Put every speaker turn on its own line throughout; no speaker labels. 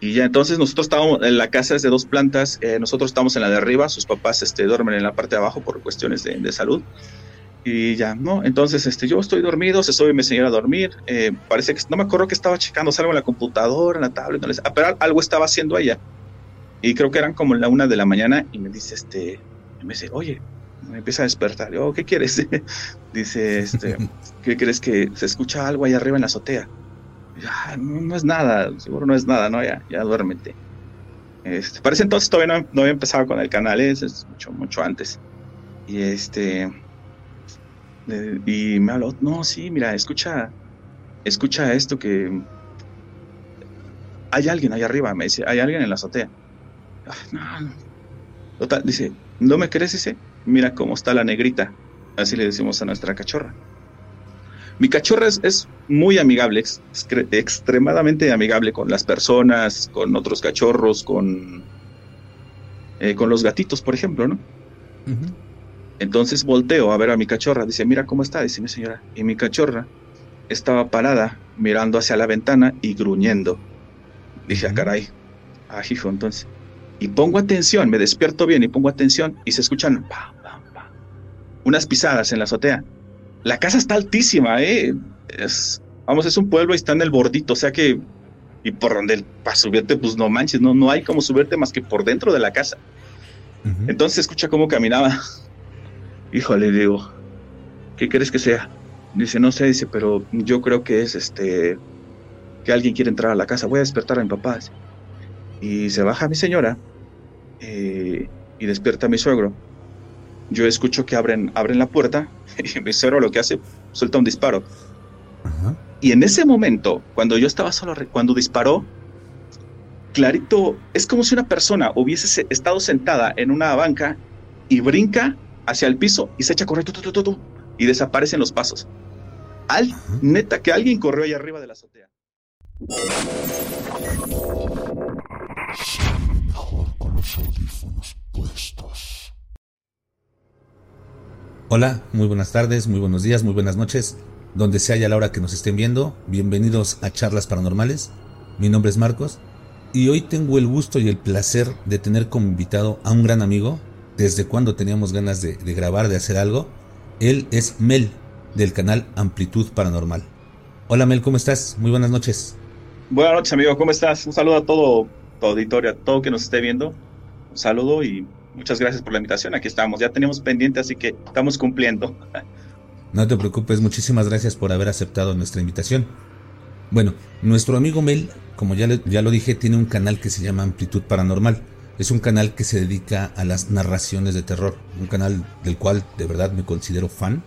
Y ya entonces nosotros estábamos en la casa es de dos plantas, eh, nosotros estamos en la de arriba, sus papás este, duermen en la parte de abajo por cuestiones de, de salud. Y ya, ¿no? Entonces, este, yo estoy dormido, se sube mi señora a dormir. Eh, parece que, no me acuerdo que estaba checando algo en la computadora, en la tablet, no les, ah, pero algo estaba haciendo ella. Y creo que eran como la una de la mañana y me dice, este, me dice, oye, me empieza a despertar. Yo, ¿qué quieres? dice, este, ¿qué crees que se escucha algo ahí arriba en la azotea? Ya, no, es nada, seguro no es nada, ¿no? Ya, ya duérmete. Este, parece entonces todavía no, había empezado con el canal, ¿eh? es mucho, mucho antes. Y este, y me habló, no, sí, mira, escucha, escucha esto que hay alguien ahí arriba, me dice, hay alguien en la azotea. Ah, no, Total, dice, ¿no me crees? Dice, mira cómo está la negrita. Así le decimos a nuestra cachorra. Mi cachorra es, muy amigable, es, extremadamente amigable con las personas, con otros cachorros, con, eh, con los gatitos, por ejemplo, ¿no? Entonces volteo a ver a mi cachorra, dice, mira cómo está, dice mi señora. Y mi cachorra estaba parada mirando hacia la ventana y gruñendo. Dije, ah, caray, ah, hijo, entonces. Y pongo atención, me despierto bien y pongo atención y se escuchan unas pisadas en la azotea. La casa está altísima, ¿eh? Es, vamos, es un pueblo y está en el bordito, o sea que, y por donde, para subirte, pues no manches, no, no hay como subirte más que por dentro de la casa. Entonces escucha cómo caminaba híjole, digo, ¿qué crees que sea? Dice, no sé, dice, pero yo creo que es este, que alguien quiere entrar a la casa, voy a despertar a mi papá. Y se baja mi señora eh, y despierta a mi suegro. Yo escucho que abren, abren la puerta y mi suegro lo que hace, suelta un disparo. Y en ese momento, cuando yo estaba solo, cuando disparó, clarito, es como si una persona hubiese estado sentada en una banca y brinca hacia el piso y se echa a correr y desaparecen los pasos. Al, neta que alguien corrió ahí arriba de la azotea.
Hola, muy buenas tardes, muy buenos días, muy buenas noches. Donde sea ya la hora que nos estén viendo, bienvenidos a Charlas Paranormales. Mi nombre es Marcos y hoy tengo el gusto y el placer de tener como invitado a un gran amigo, desde cuando teníamos ganas de, grabar, de hacer algo. Él es Mel, del canal Amplitud Paranormal. Hola Mel, ¿cómo estás? Muy buenas noches.
Buenas noches, amigo, ¿cómo estás? Un saludo a todo tu auditorio, a todo que nos esté viendo. Un saludo y muchas gracias por la invitación. Aquí estamos, ya teníamos pendiente, así que estamos cumpliendo.
No te preocupes, muchísimas gracias por haber aceptado nuestra invitación. Bueno, nuestro amigo Mel, como ya, ya lo dije, tiene un canal que se llama Amplitud Paranormal. Es un canal que se dedica a las narraciones de terror, un canal del cual de verdad me considero fan.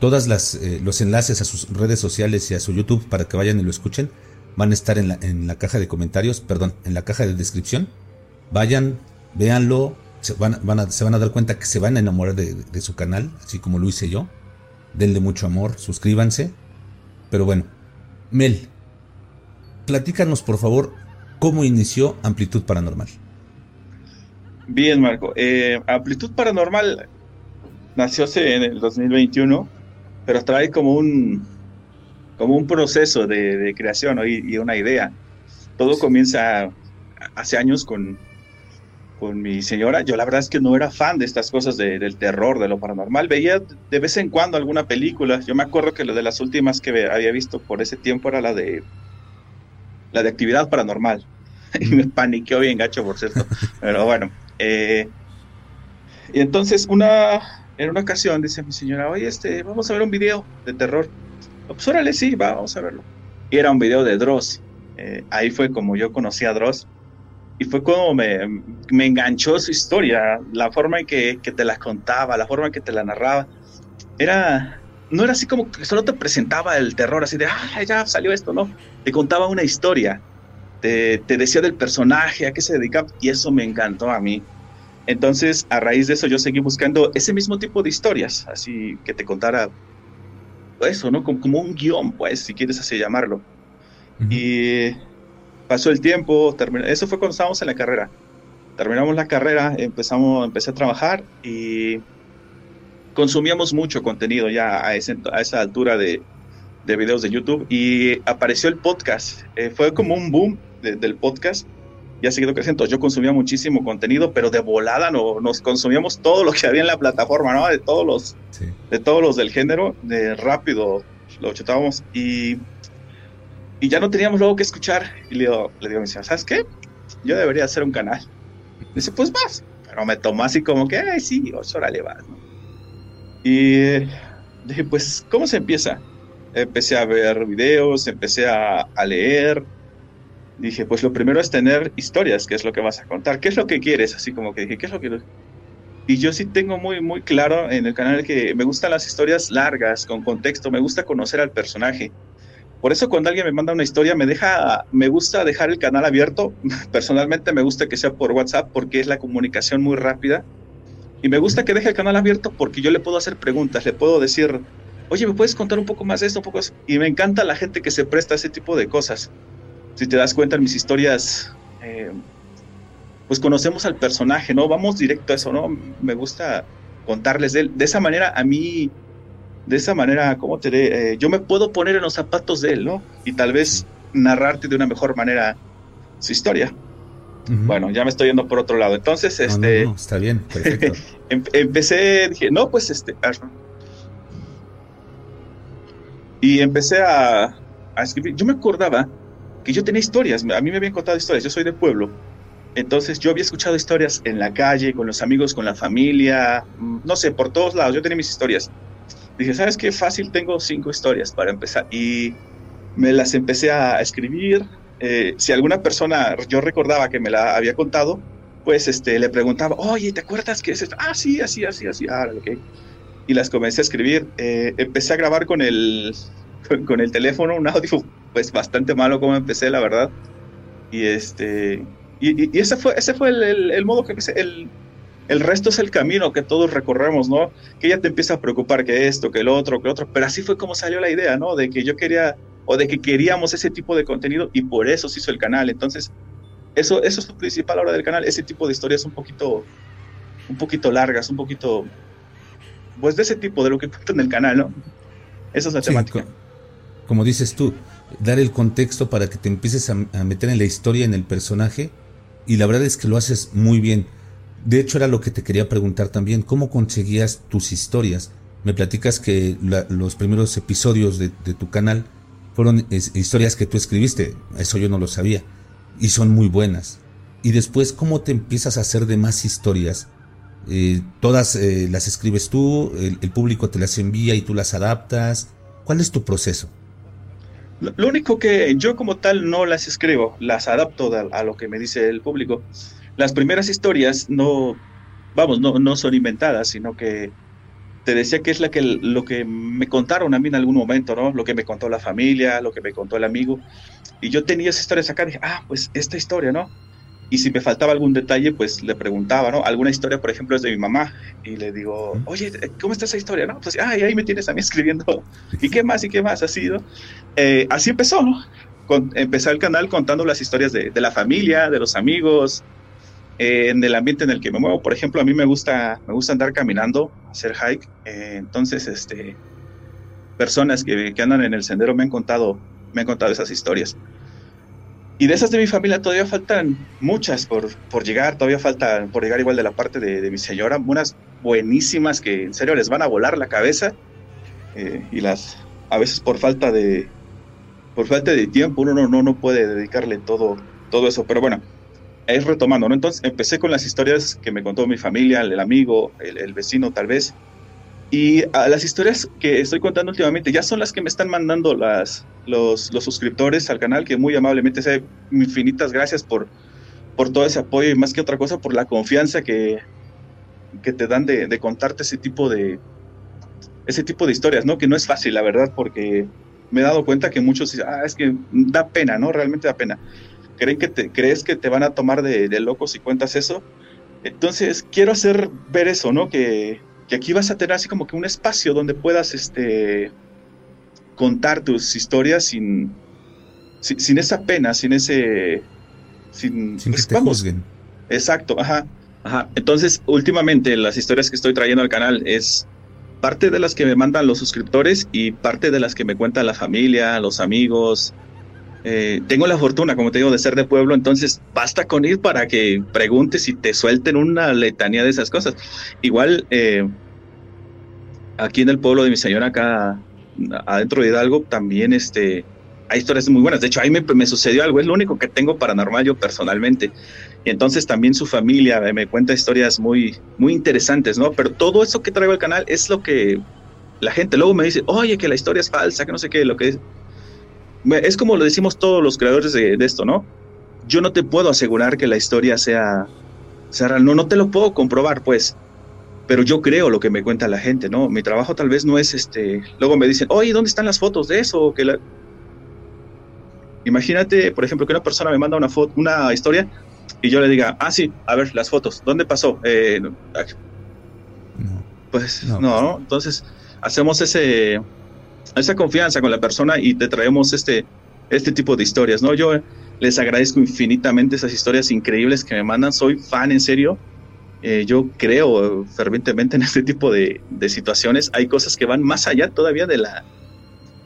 Todos eh, los enlaces a sus redes sociales y a su YouTube para que vayan y lo escuchen van a estar en la, en la caja de comentarios, perdón, en la caja de descripción. Vayan, véanlo, se van, van a, se van a dar cuenta que se van a enamorar de, de su canal, así como lo hice yo. Denle mucho amor, suscríbanse. Pero bueno, Mel, platícanos por favor cómo inició Amplitud Paranormal.
Bien, Marco. Eh, Amplitud Paranormal nació en el 2021, pero trae como un, como un proceso de, creación y, una idea. Todo comienza hace años con, con mi señora. Yo la verdad es que no era fan de estas cosas del terror, de lo paranormal. Veía de vez en cuando alguna película. Yo me acuerdo que la de las últimas que había visto por ese tiempo era la de la de actividad paranormal. y me paniqueó bien gacho, por cierto. Pero bueno. Eh, y entonces una, en una ocasión dice mi señora, oye, este, vamos a ver un video de terror. Pues órale, sí, vamos a verlo. Y era un video de Dross. Eh, ahí fue como yo conocí a Dross. Y fue como me, me enganchó su historia, la forma en que, que, te la contaba, la forma en que te la narraba. Era, no era así como que solo te presentaba el terror, así de, ah, ya salió esto, no. Te contaba una historia te, decía del personaje, a qué se dedica, y eso me encantó a mí. Entonces, a raíz de eso, yo seguí buscando ese mismo tipo de historias, así que te contara eso, ¿no? Como, un guion, pues, si quieres así llamarlo. Y pasó el tiempo, terminó, eso fue cuando estábamos en la carrera. Terminamos la carrera, empezamos, empecé a trabajar y consumíamos mucho contenido ya a, esa altura de, de videos de YouTube y apareció el podcast. Eh, fue como un boom del podcast. Ya ha seguido creciendo. Yo consumía muchísimo contenido, pero de volada no, nos consumíamos todo lo que había en la plataforma, ¿no? De todos los, de todos los del género, de rápido lo chutábamos y, y ya no teníamos luego que escuchar. Y le digo, le digo a mi ¿sabes qué? Yo debería hacer un canal. Dice, pues vas. Pero me tomó así como que, ay, sí, ocho le vas, ¿no? Y dije, pues, ¿cómo se empieza? empecé a ver videos, empecé a, leer. Dije, pues lo primero es tener historias, qué es lo que vas a contar, qué es lo que quieres, así como que dije, qué es lo que... Y yo sí tengo muy, muy claro en el canal que me gustan las historias largas, con contexto, me gusta conocer al personaje. Por eso cuando alguien me manda una historia, me deja, me gusta dejar el canal abierto. Personalmente me gusta que sea por WhatsApp porque es la comunicación muy rápida. Y me gusta que deje el canal abierto porque yo le puedo hacer preguntas, le puedo decir, oye, ¿me puedes contar un poco más de esto? Un poco Y me encanta la gente que se presta a ese tipo de cosas. Si te das cuenta en mis historias, eh, pues conocemos al personaje, ¿no? Vamos directo a eso, ¿no? Me gusta contarles de él. De esa manera, a mí, de esa manera, ¿cómo te diré? Eh, yo me puedo poner en los zapatos de él, ¿no? Y tal vez narrarte de una mejor manera su historia. Bueno, ya me estoy yendo por otro lado. Entonces, este.
está bien, perfecto.
Em, empecé, dije, no, pues este. Y empecé a, escribir. Yo me acordaba que yo tenía historias, a mí me habían contado historias, yo soy de pueblo. Entonces yo había escuchado historias en la calle, con los amigos, con la familia, mm, no sé, por todos lados, yo tenía mis historias. Dije, ¿sabes qué? Fácil, tengo cinco historias para empezar. Y me las empecé a escribir. Eh, si alguna persona yo recordaba que me la había contado, pues este, le preguntaba, oye, ¿te acuerdas que es esto? Ah, sí, así, así, así. Ah, ok y las comencé a escribir. Eh, empecé a grabar con el, con, el teléfono un audio pues bastante malo como empecé, la verdad. Y este y, ese fue ese fue el, el, modo que empecé. El, el resto es el camino que todos recorremos, ¿no? Que ya te empieza a preocupar que esto, que el otro, que otro. Pero así fue como salió la idea, ¿no? De que yo quería o de que queríamos ese tipo de contenido y por eso se hizo el canal. Entonces, eso, eso es lo principal ahora del canal, ese tipo de historias un poquito, un poquito largas, un poquito pues de ese tipo, de lo que cuento en el canal, ¿no? Esa es la temática.
Como dices tú, dar el contexto para que te empieces a, meter en la historia, en el personaje, y la verdad es que lo haces muy bien. De hecho, era lo que te quería preguntar también, ¿cómo conseguías tus historias? Me platicas que los primeros episodios de, tu canal fueron historias que tú escribiste, eso yo no lo sabía, y son muy buenas. Y después, ¿cómo te empiezas a hacer de más historias? Eh, todas eh, las escribes tú, el, público te las envía y tú las adaptas. ¿Cuál es tu proceso?
Lo, único que yo como tal no las escribo, las adapto a, lo que me dice el público. Las primeras historias no, vamos, no, no son inventadas, sino que te decía que es la que, lo que me contaron a mí en algún momento, ¿no? Lo que me contó la familia, lo que me contó el amigo. Y yo tenía esas historias acá, dije, ah, pues esta historia, ¿no? Y si me faltaba algún detalle, pues le preguntaba, ¿no? Alguna historia, por ejemplo, es de mi mamá. Y le digo, oye, ¿cómo está esa historia? No, pues, ay, ahí me tienes a mí escribiendo. ¿Y qué más? ¿Y qué más? Así, ¿no? Eh, así empezó, ¿no? Con, empecé el canal contando las historias de, de la familia, de los amigos, eh, en el ambiente en el que me muevo. Por ejemplo, a mí me gusta, me gusta andar caminando, hacer hike. Eh, entonces, este, personas que, que andan en el sendero me han contado, me han contado esas historias. Y de esas de mi familia todavía faltan muchas por, por llegar, todavía falta por llegar igual de la parte de, mi señora, unas buenísimas que en serio les van a volar la cabeza eh, y las a veces por falta de por falta de tiempo uno no, no, no puede dedicarle todo, todo eso, pero bueno, es retomando, ¿no? Entonces empecé con las historias que me contó mi familia, el, amigo, el, el vecino tal vez, y a las historias que estoy contando últimamente ya son las que me están mandando las, los, los suscriptores al canal, que muy amablemente, sé, infinitas gracias por, por todo ese apoyo y más que otra cosa por la confianza que, que te dan de, de, contarte ese tipo de, ese tipo de historias, ¿no? Que no es fácil, la verdad, porque me he dado cuenta que muchos dicen, ah, es que da pena, ¿no? Realmente da pena. Creen que te, crees que te van a tomar de, de locos si cuentas eso. Entonces, quiero hacer ver eso, ¿no? Que, que aquí vas a tener así como que un espacio donde puedas este, contar tus historias sin, sin, esa pena, sin ese...
Sin, sin que pues, juzguen.
Exacto, ajá, ajá. Entonces, últimamente las historias que estoy trayendo al canal es parte de las que me mandan los suscriptores y parte de las que me cuentan la familia, los amigos. Eh, tengo la fortuna, como te digo, de ser de pueblo, entonces basta con ir para que preguntes y te suelten una letanía de esas cosas. Igual, eh, aquí en el pueblo de mi señora, acá adentro de Hidalgo, también este, hay historias muy buenas. De hecho, ahí me, me, sucedió algo, es lo único que tengo paranormal yo personalmente. Y entonces también su familia me cuenta historias muy, muy interesantes, ¿no? Pero todo eso que traigo al canal es lo que la gente luego me dice, oye, que la historia es falsa, que no sé qué, lo que es. Es como lo decimos todos los creadores de, esto, ¿no? Yo no te puedo asegurar que la historia sea, sea real, no, no te lo puedo comprobar, pues pero yo creo lo que me cuenta la gente, ¿no? Mi trabajo tal vez no es este. Luego me dicen, oye, ¿dónde están las fotos de eso? Que la... Imagínate, por ejemplo, que una persona me manda una foto, una historia y yo le diga, ah, sí, a ver, las fotos, ¿dónde pasó? Eh, pues no, no, entonces hacemos ese, esa confianza con la persona y te traemos este, este tipo de historias, ¿no? Yo les agradezco infinitamente esas historias increíbles que me mandan, soy fan en serio. Eh, yo creo fervientemente en este tipo de, de, situaciones. Hay cosas que van más allá todavía de la,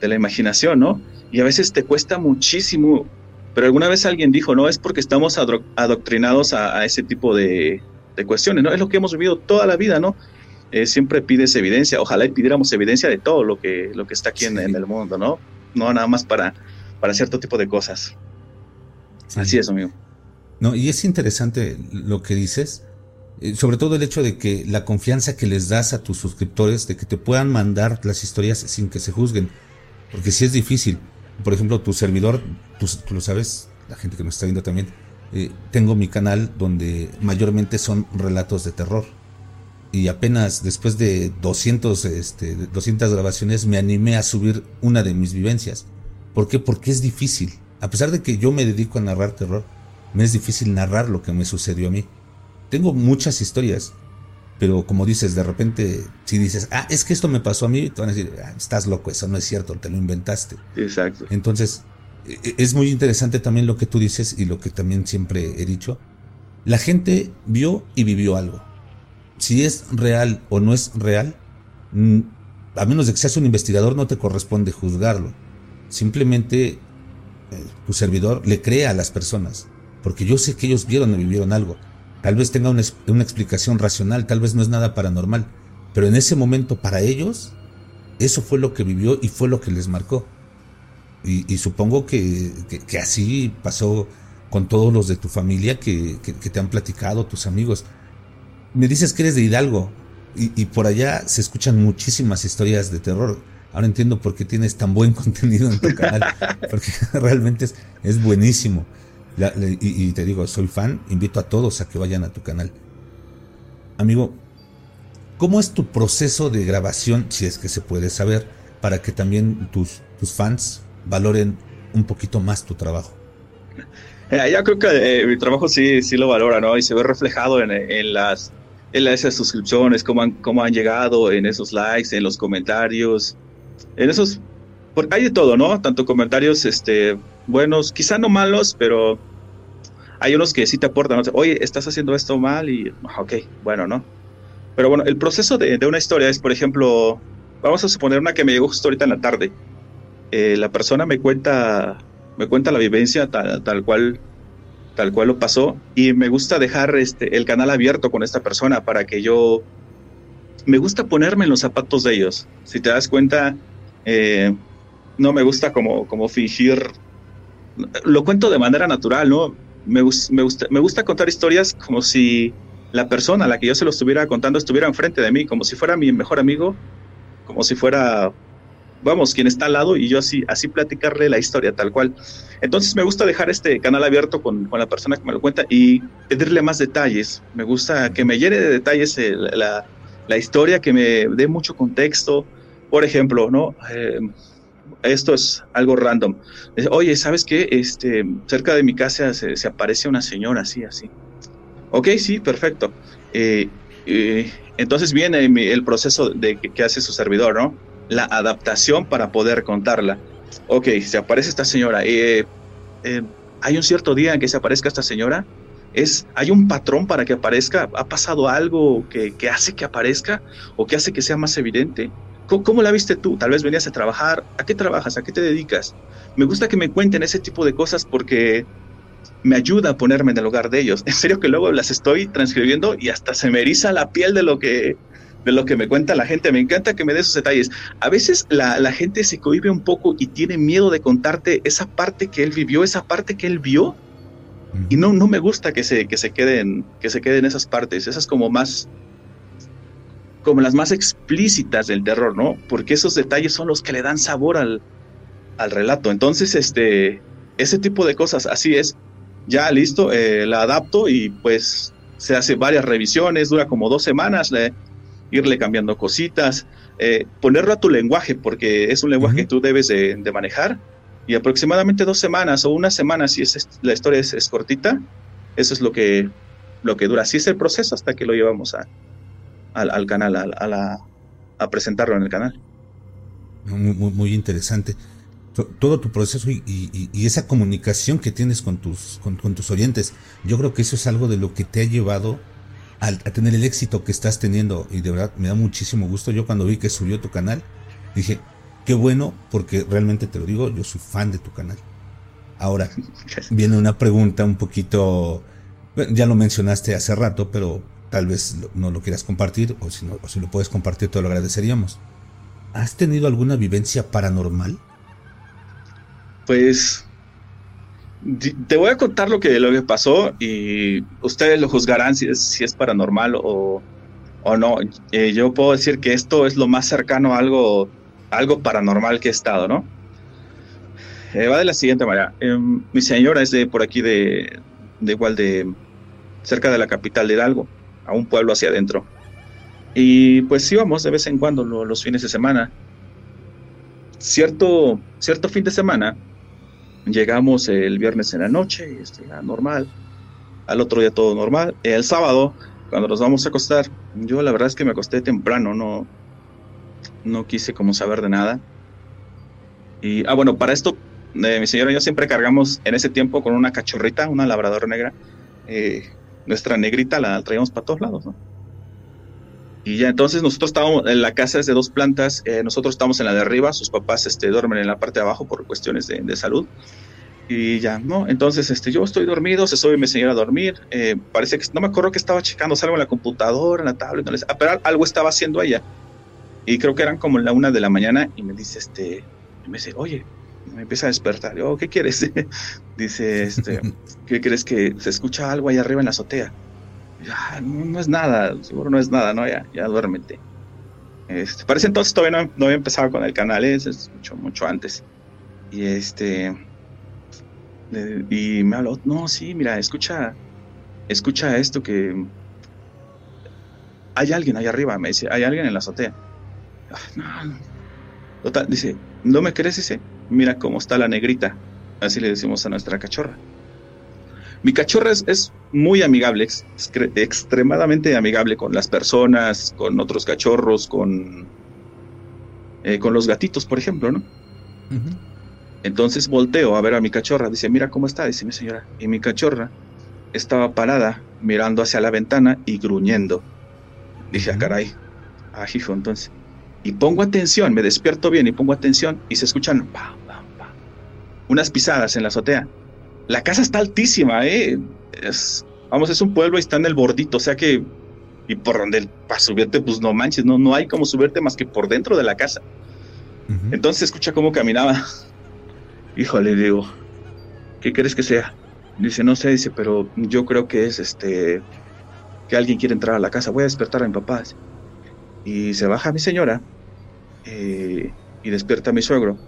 de la imaginación, ¿no? Y a veces te cuesta muchísimo pero alguna vez alguien dijo, no, es porque estamos adoctrinados a, ese tipo de, cuestiones, ¿no? Es lo que hemos vivido toda la vida, ¿no? Eh, siempre pides evidencia, ojalá y pidiéramos evidencia de todo lo que, lo que está aquí en, el mundo, ¿no? No nada más para, para cierto tipo de cosas. Así es, amigo.
No, y es interesante lo que dices, eh, sobre todo el hecho de que la confianza que les das a tus suscriptores, de que te puedan mandar las historias sin que se juzguen, porque sí es difícil por ejemplo, tu servidor, tú, lo sabes, la gente que nos está viendo también, eh, tengo mi canal donde mayormente son relatos de terror. Y apenas después de 200, este, 200 grabaciones me animé a subir una de mis vivencias. ¿Por qué? Porque es difícil. A pesar de que yo me dedico a narrar terror, me es difícil narrar lo que me sucedió a mí. Tengo muchas historias, pero como dices, de repente, si dices, ah, es que esto me pasó a mí, te van a decir, ah, estás loco, eso no es cierto, te lo inventaste.
Exacto.
Entonces, e, e, es muy interesante también lo que tú dices y lo que también siempre he dicho. La gente vio y vivió algo. Si es real o no es real, a menos de que seas un investigador, no te corresponde juzgarlo. Simplemente eh, tu servidor le cree a las personas, porque yo sé que ellos vieron y vivieron algo. Tal vez tenga una, explicación racional, tal vez no es nada paranormal, pero en ese momento para ellos eso fue lo que vivió y fue lo que les marcó. Y, supongo que, así pasó con todos los de tu familia que, te han platicado, tus amigos. Me dices que eres de Hidalgo y, por allá se escuchan muchísimas historias de terror. Ahora entiendo por qué tienes tan buen contenido en tu canal, porque realmente es, buenísimo y, te digo, soy fan, invito a todos a que vayan a tu canal. Amigo, ¿cómo es tu proceso de grabación, si es que se puede saber, para que también tus, fans valoren un poquito más tu trabajo?
Eh, creo que eh, mi trabajo sí, sí lo valora, ¿no? Y se ve reflejado en las en esas suscripciones, cómo han, cómo han llegado, en esos likes, en los comentarios, en esos... Porque hay de todo, ¿no? Tanto comentarios este, buenos, quizá no malos, pero hay unos que sí te aportan, oye, estás haciendo esto mal y, ok, bueno, ¿no? Pero bueno, el proceso de, una historia es, por ejemplo, vamos a suponer una que me llegó justo ahorita en la tarde. Eh, la persona me cuenta, me cuenta la vivencia tal, tal, cual tal cual lo pasó y me gusta dejar este, el canal abierto con esta persona para que yo me gusta ponerme en los zapatos de ellos. Si te das cuenta, eh, no me gusta como, como fingir, lo cuento de manera natural, ¿no? me, me, gusta, me gusta contar historias como si la persona a la que yo se lo estuviera contando estuviera enfrente de mí, como si fuera mi mejor amigo, como si fuera, vamos, quien está al lado y yo así, así platicarle la historia tal cual. Entonces me gusta dejar este canal abierto con, con la persona que me lo cuenta y pedirle más detalles. Me gusta que me llene de detalles la, la, historia, que me dé mucho contexto. Por ejemplo, ¿no? Eh, esto es algo random. Oye, ¿sabes qué? Este, cerca de mi casa se, aparece una señora así, así. Ok, sí, perfecto. Eh, eh, entonces viene el proceso de que, hace su servidor, ¿no? La adaptación para poder contarla. Ok, se aparece esta señora. Eh, hay un cierto día en que se aparezca esta señora. es, hay un patrón para que aparezca, ha pasado algo que, que hace que aparezca o que hace que sea más evidente. ¿Cómo, la viste tú? Tal vez venías a trabajar, ¿a qué trabajas? ¿A qué te dedicas? Me gusta que me cuenten ese tipo de cosas porque me ayuda a ponerme en el lugar de ellos. En serio que luego las estoy transcribiendo y hasta se me eriza la piel de lo que, de lo que me cuenta la gente. Me encanta que me dé esos detalles. A veces la, la gente se cohibe un poco y tiene miedo de contarte esa parte que él vivió, esa parte que él vio. Y no, no me gusta que se, que se queden, que se queden esas partes. Esas como más como las más explícitas del terror, ¿no? Porque esos detalles son los que le dan sabor al, al relato. Entonces, este, ese tipo de cosas, así es. Ya listo, eh, la adapto y pues se hace varias revisiones, dura como dos semanas, irle cambiando cositas, eh, ponerlo a tu lenguaje, porque es un lenguaje que tú debes de, manejar, y aproximadamente dos semanas o una semana, si es, la historia es, cortita, eso es lo que, lo que dura. Así es el proceso hasta que lo llevamos a, al, canal, a, la, a presentarlo en el canal.
Muy, muy, interesante. Todo tu proceso y, esa comunicación que tienes con tus, con, tus oyentes, yo creo que eso es algo de lo que te ha llevado a, tener el éxito que estás teniendo y de verdad me da muchísimo gusto. Yo cuando vi que subió tu canal, dije, qué bueno, porque realmente te lo digo, yo soy fan de tu canal. Ahora, viene una pregunta un poquito, ya lo mencionaste hace rato, pero tal vez no lo quieras compartir o si, no, si lo puedes compartir te lo agradeceríamos. ¿Has tenido alguna vivencia paranormal?
Pues te voy a contar lo que, lo que pasó y ustedes lo juzgarán si es, si es paranormal o, o no. Eh, yo puedo decir que esto es lo más cercano a algo, algo paranormal que he estado, ¿no? Eh, va de la siguiente manera. Em, mi señora es de por aquí de, de igual de cerca de la capital de Hidalgo a un pueblo hacia adentro. Y pues íbamos de vez en cuando los fines de semana. Cierto, cierto fin de semana, llegamos el viernes en la noche, y este, normal. Al otro día todo normal. El sábado, cuando nos vamos a acostar, yo la verdad es que me acosté temprano, no, no quise como saber de nada. Y, ah, bueno, para esto, eh, mi señora y yo siempre cargamos en ese tiempo con una cachorrita, una labradora negra, eh, nuestra negrita la traíamos para todos lados, ¿no? Y ya entonces nosotros estábamos en la casa es de dos plantas, eh, nosotros estamos en la de arriba, sus papás este, duermen en la parte de abajo por cuestiones de, salud. Y ya, ¿no? Entonces, este, yo estoy dormido, se sube mi señora a dormir. Eh, parece que, no me acuerdo que estaba checando algo en la computadora, en la tablet, no les, ah, pero algo estaba haciendo ella. Y creo que eran como la una de la mañana y me dice, este, me dice, oye, me empieza a despertar. Yo, ¿qué quieres? Dice, este, ¿qué crees que se escucha algo ahí arriba en la azotea? No, es nada, seguro no es nada, ¿no? Ya, ya duérmete. Este, parece entonces todavía no, había empezado con el canal, ¿eh? es mucho, mucho antes. Y este, y me habló, no, sí, mira, escucha, escucha esto que hay alguien ahí arriba, me dice, hay alguien en la azotea. Ah, no, Total, dice, ¿no me crees? Dice, mira cómo está la negrita. Así le decimos a nuestra cachorra. Mi cachorra es, muy amigable, extremadamente amigable con las personas, con otros cachorros, con, eh, con los gatitos, por ejemplo, ¿no? Entonces volteo a ver a mi cachorra, dice, mira cómo está, dice mi señora. Y mi cachorra estaba parada, mirando hacia la ventana y gruñendo. Dije, ah, caray, ah, hijo, entonces. Y pongo atención, me despierto bien y pongo atención y se escuchan unas pisadas en la azotea. La casa está altísima, ¿eh? Es, vamos, es un pueblo y está en el bordito, o sea que... Y por donde para subirte, pues no manches, no, no hay como subirte más que por dentro de la casa. Entonces escucha cómo caminaba. Híjole, digo, ¿qué crees que sea? Dice, no sé, dice, pero yo creo que es este que alguien quiere entrar a la casa. Voy a despertar a mi papá. Y se baja mi señora eh, y despierta a mi suegro.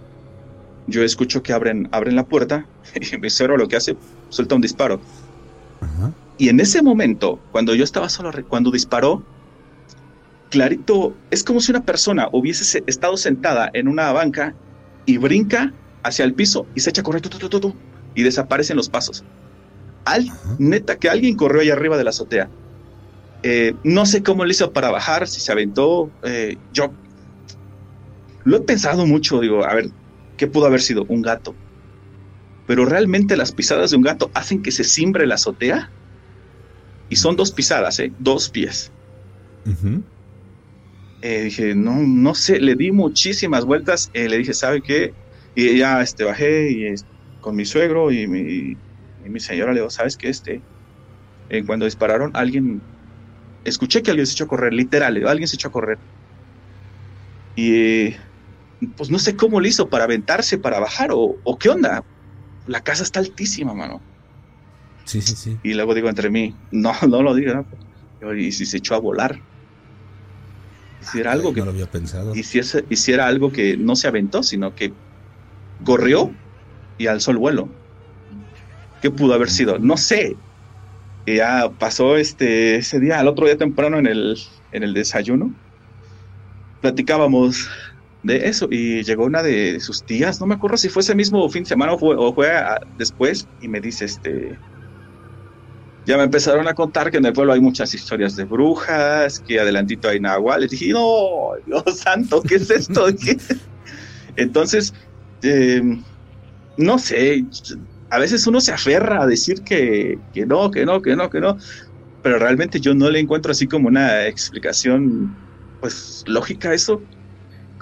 Yo escucho que abren, abren la puerta y mi suegro lo que hace, suelta un disparo. Y en ese momento, cuando yo estaba solo, cuando disparó, clarito, es como si una persona hubiese estado sentada en una banca y brinca hacia el piso y se echa a correr y desaparecen los pasos. Al, neta, que alguien corrió ahí arriba de la azotea. Eh, no sé cómo le hizo para bajar, si se aventó. Eh, yo lo he pensado mucho, digo, a ver, ¿qué pudo haber sido? Un gato. Pero realmente las pisadas de un gato hacen que se cimbre la azotea. Y son dos pisadas, ¿eh? Dos pies. Eh, dije, no, no sé, le di muchísimas vueltas. Eh, le dije, ¿sabe qué? Y ya este, bajé y, con mi suegro y mi, mi señora le digo, ¿sabes qué? Este, eh, cuando dispararon, alguien, escuché que alguien se echó a correr, literal, alguien se echó a correr. Y pues no sé cómo le hizo para aventarse, para bajar, o, o qué onda. La casa está altísima, mano.
Sí, sí, sí.
Y luego digo entre mí, no, no lo diga. Y si se echó a volar. Y si era algo que.
No lo había pensado.
Y si, y si era algo que no se aventó, sino que corrió y alzó el vuelo. ¿Qué pudo haber sido? No sé. Y ya pasó este, ese día, al otro día temprano en el, en el desayuno. Platicábamos de eso y llegó una de sus tías, no me acuerdo si fue ese mismo fin de semana o fue, o fue después, y me dice, este, ya me empezaron a contar que en el pueblo hay muchas historias de brujas, que adelantito hay nahuales. Dije, no, Dios santo, ¿qué es esto? Entonces, em, no sé, a veces uno se aferra a decir que, que no, que no, que no, que no, pero realmente yo no le encuentro así como una explicación, pues, lógica a eso.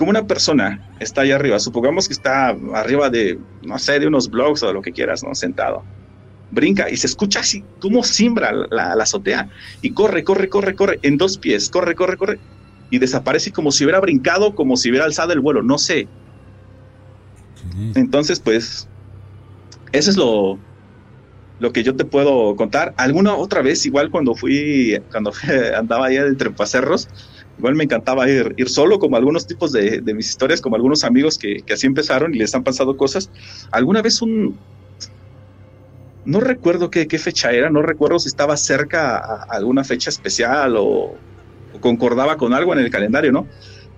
Como una persona está ahí arriba, supongamos que está arriba de, no sé, de unos blogs o de lo que quieras, ¿no? Sentado brinca y se escucha así como simbra la, azotea y corre, corre, corre, corre en dos pies, corre, corre, corre y desaparece como si hubiera brincado, como si hubiera alzado el vuelo, no sé. Entonces, pues, eso es lo, lo que yo te puedo contar. Alguna otra vez, igual cuando fui, cuando andaba ahí entre pacerros, igual me encantaba ir, ir solo, como algunos tipos de, mis historias, como algunos amigos que, que así empezaron y les han pasado cosas. Alguna vez un, no recuerdo qué, fecha era, no recuerdo si estaba cerca a, alguna fecha especial o, concordaba con algo en el calendario, ¿no?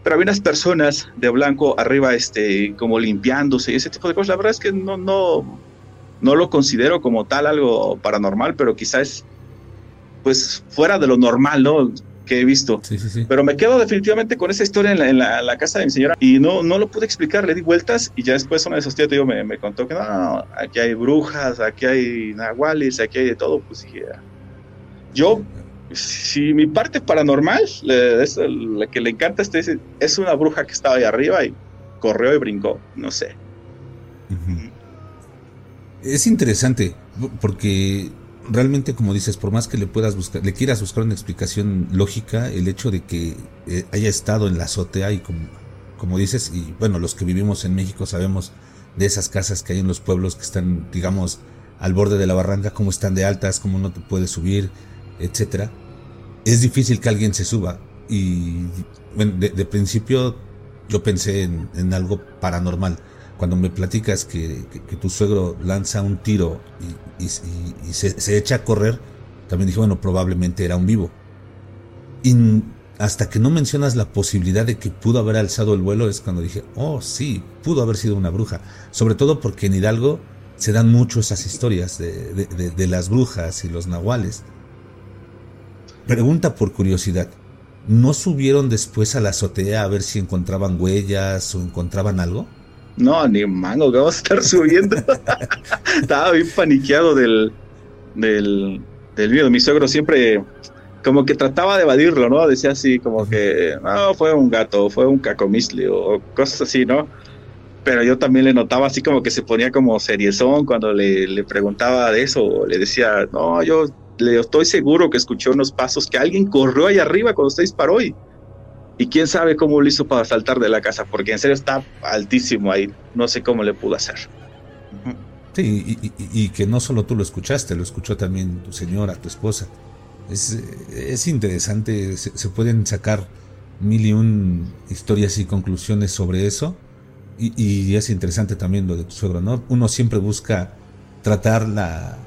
Pero había unas personas de blanco arriba, este, como limpiándose y ese tipo de cosas. La verdad es que no, no, no lo considero como tal algo paranormal, pero quizás pues fuera de lo normal, ¿no? Que he visto. Pero me quedo definitivamente con esa historia en la, casa de mi señora y no, no lo pude explicar, le di vueltas y ya después una de tíos digo, me, contó que no, aquí hay brujas, aquí hay nahuales, aquí hay de todo. Pues dije, yo, si mi parte paranormal, es la que le encanta este, es una bruja que estaba ahí arriba y corrió y brincó, no sé.
Es interesante porque realmente, como dices, por más que le puedas buscar, le quieras buscar una explicación lógica, el hecho de que eh, haya estado en la azotea y como, como dices, y bueno, los que vivimos en México sabemos de esas casas que hay en los pueblos que están, digamos, al borde de la barranca, cómo están de altas, cómo no te puedes subir, etcétera. Es difícil que alguien se suba. Y bueno, de, principio yo pensé en, en algo paranormal cuando me platicas que, tu suegro lanza un tiro y, se, echa a correr, también dije, bueno, probablemente era un vivo. Y hasta que no mencionas la posibilidad de que pudo haber alzado el vuelo, es cuando dije, oh, sí, pudo haber sido una bruja. Sobre todo porque en Hidalgo se dan mucho esas historias de, las brujas y los nahuales. Pregunta por curiosidad. ¿No subieron después a la azotea a ver si encontraban huellas o encontraban algo?
No, ni mango, que vamos a estar subiendo. Estaba bien paniqueado del, del, del video. Mi suegro siempre como que trataba de evadirlo, ¿no? Decía así como que, no, fue un gato, fue un cacomisli o cosas así, ¿no? Pero yo también le notaba así como que se ponía como seriezón cuando le, le preguntaba de eso. Le decía, no, yo le estoy seguro que escuché unos pasos, que alguien corrió ahí arriba cuando usted disparó y y quién sabe cómo lo hizo para saltar de la casa, porque en serio está altísimo ahí. No sé cómo le pudo hacer.
Sí, y, que no solo tú lo escuchaste, lo escuchó también tu señora, tu esposa. Es, es interesante, se, pueden sacar mil y un historias y conclusiones sobre eso. Y, es interesante también lo de tu suegro, ¿no? Uno siempre busca tratar la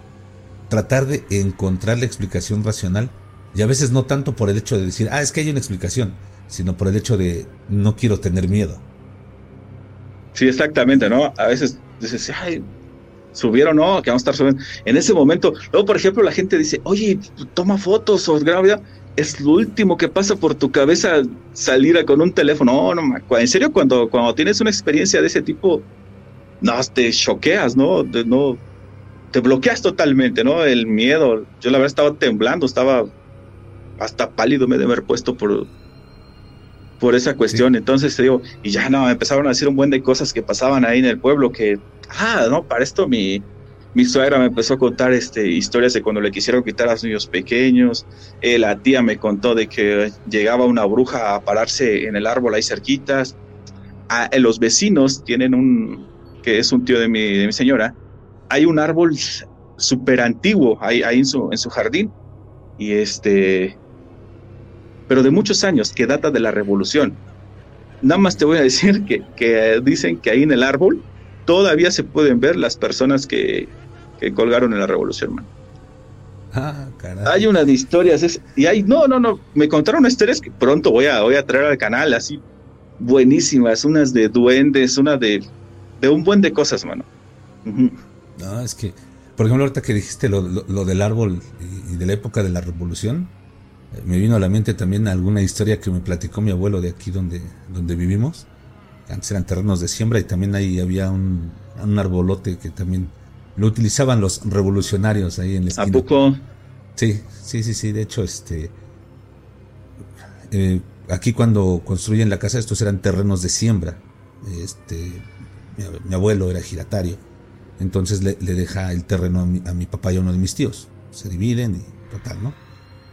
tratar de encontrar la explicación racional y a veces no tanto por el hecho de decir, ah, es que hay una explicación, sino por el hecho de no quiero tener miedo.
Sí, exactamente, ¿no? A veces dices, ay, subieron, no, que vamos a estar subiendo. En ese momento, luego, por ejemplo, la gente dice, oye, toma fotos o graba Es lo último que pasa por tu cabeza salir con un teléfono. No, no, en serio, cuando, cuando tienes una experiencia de ese tipo, no, te choqueas, ¿no? no te bloqueas totalmente, ¿no? El miedo. Yo la verdad estaba temblando, estaba hasta pálido me de haber puesto por, por esa cuestión. Entonces te digo, y ya no, empezaron a decir un buen de cosas que pasaban ahí en el pueblo que, ah, no, para esto mi, mi suegra me empezó a contar este, historias de cuando le quisieron quitar a los niños pequeños. Eh, la tía me contó de que llegaba una bruja a pararse en el árbol ahí cerquitas. Ah, los vecinos tienen un, que es un tío de mi, de mi señora, hay un árbol súper antiguo ahí, ahí en, su, en su jardín. Y este, pero de muchos años, que data de la revolución. Nada más te voy a decir que, que dicen que ahí en el árbol todavía se pueden ver las personas que, que colgaron en la revolución, man. Ah, hay una de historias, y hay, no, no, no, me contaron historias que pronto voy a, voy a traer al canal, así, buenísimas, unas de duendes, una de, de un buen de cosas, mano.
No, es que, por ejemplo, ahorita que dijiste lo, lo, del árbol y, de la época de la revolución, me vino a la mente también alguna historia que me platicó mi abuelo de aquí donde, donde vivimos. Antes eran terrenos de siembra y también ahí había un, un arbolote que también lo utilizaban los revolucionarios ahí en la esquina.
¿A poco?
Sí, sí, sí, sí. De hecho, este. Eh, aquí cuando construyen la casa, estos eran terrenos de siembra. Este. Mi, abuelo era giratario. Entonces le, deja el terreno a mi, a mi, papá y a uno de mis tíos. Se dividen y total, ¿no?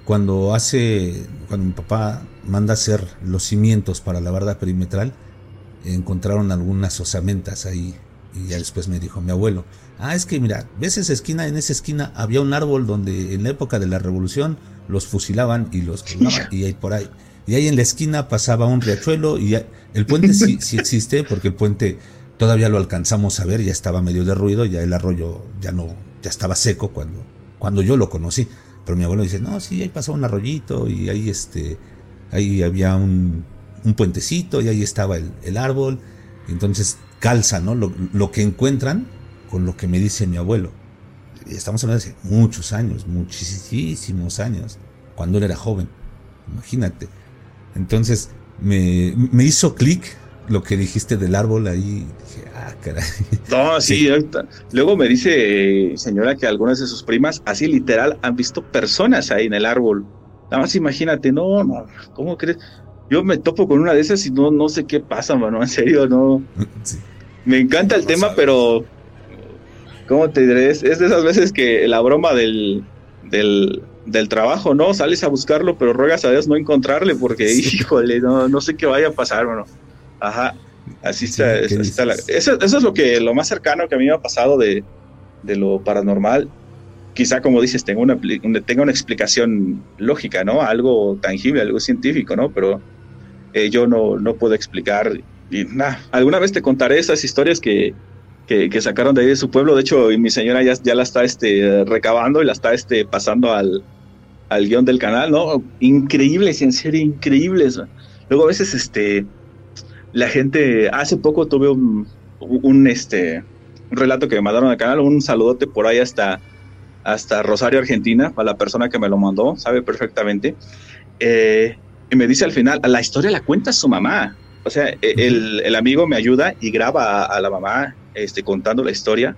Cuando hace. Cuando mi papá manda hacer los cimientos para la barda perimetral, encontraron algunas osamentas ahí. Y ya después me dijo mi abuelo Ah, es que mira, ves esa esquina, en esa esquina había un árbol donde en la época de la revolución los fusilaban y los quemaban y ahí por ahí. Y ahí en la esquina pasaba un riachuelo y el puente sí, sí existe porque el puente todavía lo alcanzamos a ver, ya estaba medio derruido, ya el arroyo ya no, ya estaba seco cuando, cuando yo lo conocí. Pero mi abuelo dice, no, sí, ahí pasaba un arroyito y ahí este, ahí había un, un puentecito y ahí estaba el, el árbol. entonces calza, ¿no? Lo, lo que encuentran con lo que me dice mi abuelo. Estamos hablando de hace muchos años, muchísimos años, cuando él era joven. Imagínate. Entonces, me, me hizo clic lo que dijiste del árbol ahí. Dije, ah, caray.
No, sí, Luego me dice, señora, que algunas de sus primas, así literal, han visto personas ahí en el árbol. Nada más imagínate, no, no, ¿cómo crees? Yo me topo con una de esas y no, no sé qué pasa, mano, en serio, no. Me encanta el tema, pero ¿cómo te diré? Es, de esas veces que la broma del, del, trabajo, ¿no? Sales a buscarlo, pero ruegas a Dios no encontrarle porque, híjole, no, no sé qué vaya a pasar, bueno. Ajá, así está. eso, es lo que lo más cercano que a mí me ha pasado de, lo paranormal. Quizá, como dices, tenga una, tenga una explicación lógica, ¿no? Algo tangible, algo científico, ¿no? Pero eh, yo no, no puedo explicar. Y nada, alguna vez te contaré esas historias que, que, sacaron de ahí de su pueblo. De hecho, mi señora ya, ya la está este, recabando y la está este, pasando al, al guion del canal, ¿no? Increíbles, en serio, increíbles. Luego a veces, este, la gente, hace poco tuve un, un, este, un relato que me mandaron al canal, un saludote por ahí hasta, hasta Rosario, Argentina, para la persona que me lo mandó, sabe perfectamente. Eh, y me dice al final, la historia la cuenta su mamá. O sea, e, el, el amigo me ayuda y graba a, a, la mamá este, contando la historia.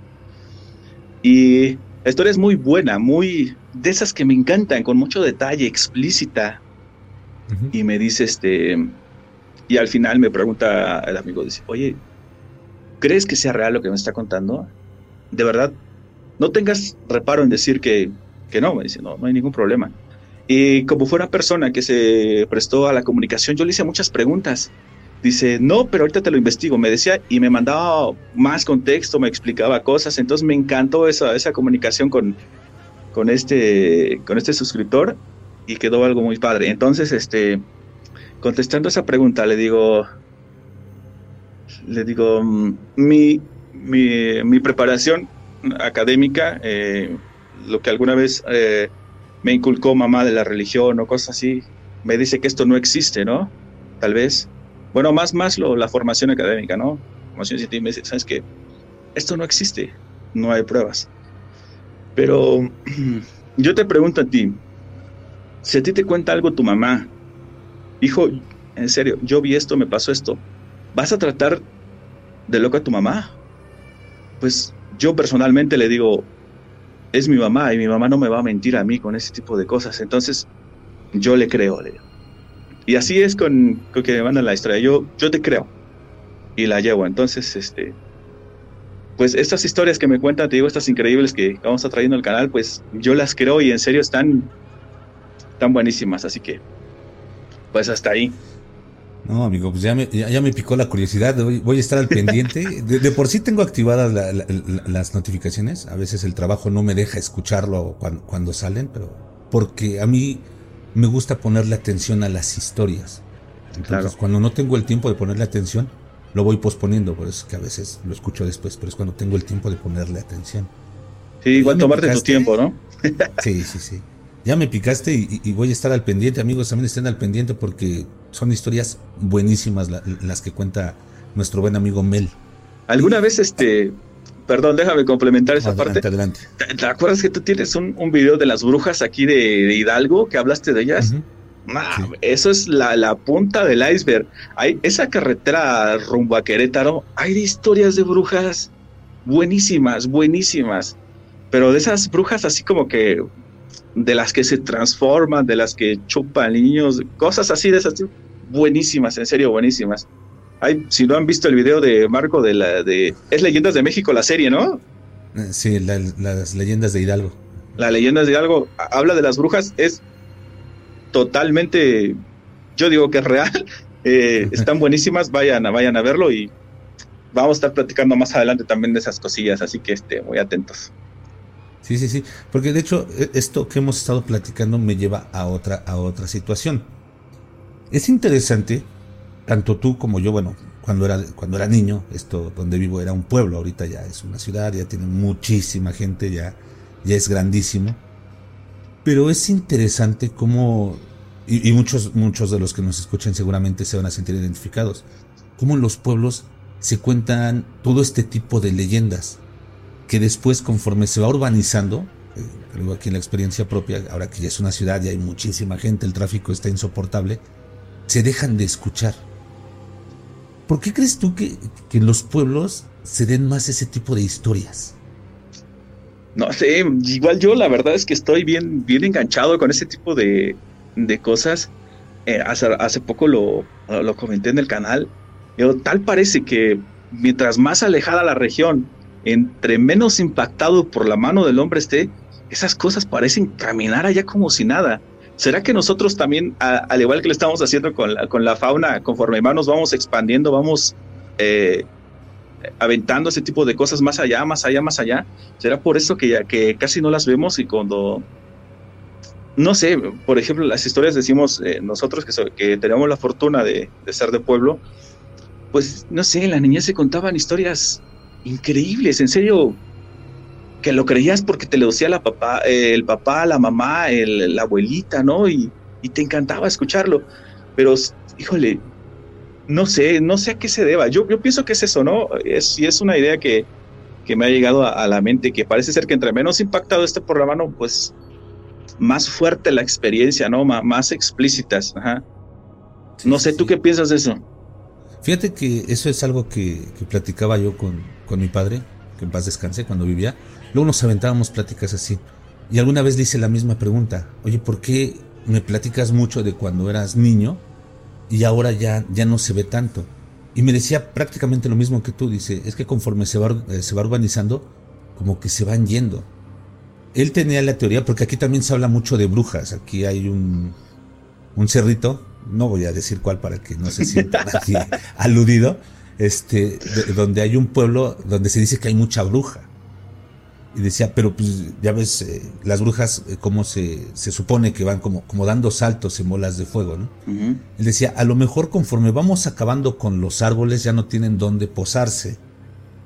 Y la historia es muy buena, muy de esas que me encantan, con mucho detalle, explícita. Y me dice, este, y al final me pregunta el amigo, dice, oye, ¿crees que sea real lo que me está contando? De verdad, no tengas reparo en decir que, que no, me dice, no, no hay ningún problema. Y como fue una persona que se prestó a la comunicación, yo le hice muchas preguntas Dice, no, pero ahorita te lo investigo. Me decía y me mandaba más contexto, me explicaba cosas. Entonces me encantó esa, esa comunicación con, con, este, con este suscriptor y quedó algo muy padre. Entonces, este, contestando esa pregunta, le digo, le digo, mm, mi, mi, preparación académica, eh, lo que alguna vez eh, me inculcó mamá de la religión o cosas así, me dice que esto no existe, ¿no? Tal vez. Bueno, más, más lo, la formación académica, ¿no? Formación científica, me dice, ¿sabes qué? Esto no existe, no hay pruebas. Pero yo te pregunto a ti, si a ti te cuenta algo tu mamá, hijo, en serio, yo vi esto, me pasó esto, ¿vas a tratar de loca a tu mamá? Pues yo personalmente le digo, es mi mamá y mi mamá no me va a mentir a mí con ese tipo de cosas. Entonces, yo le creo, le Y así es con, con que me mandan la historia. Yo, yo te creo y la llevo. Entonces, este, pues estas historias que me cuentan, te digo, estas increíbles que vamos a trayendo al canal, pues yo las creo y en serio están, tan buenísimas. Así que, pues hasta ahí.
No, amigo, pues ya me, ya, me picó la curiosidad. Voy, a estar al pendiente. De, por sí tengo activadas las notificaciones. A veces el trabajo no me deja escucharlo cuando, salen, pero porque a mí me gusta ponerle atención a las historias. Entonces, cuando no tengo el tiempo de ponerle atención, lo voy posponiendo. Por eso es que a veces lo escucho después, pero es cuando tengo el tiempo de ponerle atención.
Sí, igual tomarte tu tiempo, ¿no?
sí, sí, sí ya me picaste y, voy a estar al pendiente, amigos, también estén al pendiente porque son historias buenísimas las que cuenta nuestro buen amigo Mel.
¿Alguna vez este, perdón, déjame complementar esa parte? Adelante. ¿Te, acuerdas que tú tienes un, un video de las brujas aquí de, Hidalgo que hablaste de ellas? Eso es la, punta del iceberg. Hay esa carretera rumbo a Querétaro, hay historias de brujas buenísimas, buenísimas. Pero de esas brujas así como que de las que se transforman, de las que chupan niños, cosas así de esas, buenísimas, en serio, buenísimas. Hay, si no han visto el video de Marco de la de es Leyendas de México la serie, ¿no?
Eh, sí, las leyendas de Hidalgo.
Las leyendas de Hidalgo habla de las brujas, es totalmente, yo digo que es real, eh, están buenísimas, vayan, vayan a verlo y vamos a estar platicando más adelante también de esas cosillas, así que este, muy atentos.
Sí, sí, sí. Porque de hecho, e, esto que hemos estado platicando me lleva a otra, a otra situación. Es interesante, tanto tú como yo, bueno, cuando era, cuando era niño, esto donde vivo era un pueblo, ahorita ya es una ciudad, ya tiene muchísima gente, ya, ya es grandísimo. Pero es interesante cómo, y, muchos, muchos de los que nos escuchan seguramente se van a sentir identificados, cómo en los pueblos se cuentan todo este tipo de leyendas que después conforme se va urbanizando, eh, aquí en la experiencia propia, ahora que ya es una ciudad y hay muchísima gente, el tráfico está insoportable, se dejan de escuchar. ¿Por qué crees tú que, en los pueblos se den más ese tipo de historias?
No sé, igual yo la verdad es que estoy bien, bien enganchado con ese tipo de, cosas. Eh, hace, poco lo, lo comenté en el canal. Pero tal parece que mientras más alejada la región entre menos impactado por la mano del hombre esté, esas cosas parecen caminar allá como si nada. ¿Será que nosotros también, al igual que lo estamos haciendo con la, fauna, conforme más vamos expandiendo, vamos eh, aventando ese tipo de cosas más allá, más allá, más allá? ¿Será por eso que, ya, que casi no las vemos y cuando... No sé, por ejemplo, las historias decimos eh, nosotros que, tenemos la fortuna de, de ser de pueblo, pues no sé, en la niñez se contaban historias increíbles, en serio, que lo creías porque te lo decía la papá, el papá, la mamá, el, la abuelita, ¿no? Y, te encantaba escucharlo. Pero, híjole, no sé, no sé a qué se deba. Yo, yo pienso que es eso, ¿no? Es, y es una idea que, que me ha llegado a, la mente, que parece ser que entre menos impactado este programa, ¿no? Pues más fuerte la experiencia, ¿no? más explícitas. Ajá. no sé, ¿tú qué piensas de eso?
Fíjate que eso es algo que, platicaba yo con, mi padre, que en paz descanse, cuando vivía. Luego nos aventábamos pláticas así. Y alguna vez le hice la misma pregunta. Oye, ¿por qué me platicas mucho de cuando eras niño y ahora ya, ya no se ve tanto? Y me decía prácticamente lo mismo que tú. Dice, es que conforme se va, eh, se va urbanizando, como que se van yendo. Él tenía la teoría, porque aquí también se habla mucho de brujas. Aquí hay un, un cerrito no voy a decir cuál para que no se sienta aludido, este, donde hay un pueblo donde se dice que hay mucha bruja. Y decía, pero pues ya ves, eh, las brujas, eh, como se, se, supone que van como, como dando saltos en bolas de fuego, ¿no? Él decía, a lo mejor conforme vamos acabando con los árboles ya no tienen dónde posarse.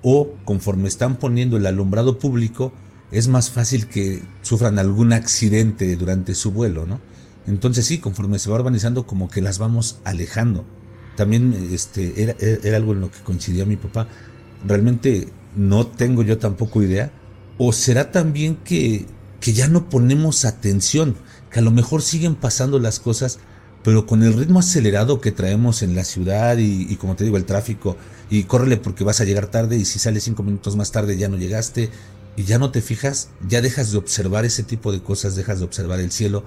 O conforme están poniendo el alumbrado público, es más fácil que sufran algún accidente durante su vuelo, ¿no? Entonces sí, conforme se va urbanizando, como que las vamos alejando. También este, era, era algo en lo que coincidía mi papá. Realmente no tengo yo tampoco idea. ¿O será también que, que ya no ponemos atención? Que a lo mejor siguen pasando las cosas, pero con el ritmo acelerado que traemos en la ciudad y, como te digo, el tráfico, y córrele porque vas a llegar tarde y si sales cinco minutos más tarde ya no llegaste, y ya no te fijas, ya dejas de observar ese tipo de cosas, dejas de observar el cielo,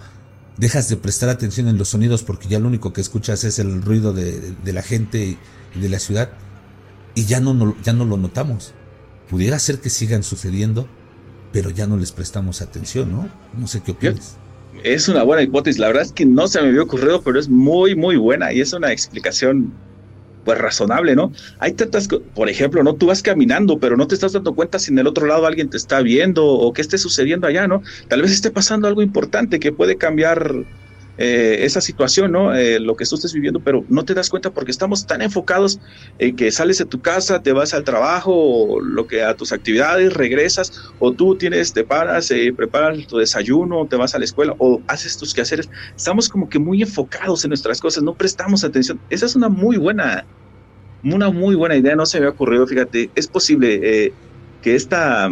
dejas de prestar atención en los sonidos porque ya lo único que escuchas es el ruido de, la gente y de la ciudad y ya no, ya no lo notamos. Pudiera ser que sigan sucediendo, pero ya no les prestamos atención, ¿no? No sé qué opinas.
Es una buena hipótesis, la verdad es que no se me había ocurrido, pero es muy, muy buena y es una explicación pues razonable, ¿no? Hay tantas, por ejemplo, ¿no? Tú vas caminando, pero no te estás dando cuenta si en el otro lado alguien te está viendo o qué esté sucediendo allá, ¿no? Tal vez esté pasando algo importante que puede cambiar eh, esa situación, ¿no? Eh, lo que tú estés viviendo, pero no te das cuenta porque estamos tan enfocados en que sales de tu casa, te vas al trabajo, o lo que a tus actividades, regresas, o tú tienes, te paras, eh, preparas tu desayuno, te vas a la escuela, o haces tus quehaceres. Estamos como que muy enfocados en nuestras cosas, no prestamos atención. Esa es una muy buena, una muy buena idea, no se me ha ocurrido, fíjate, es posible que esta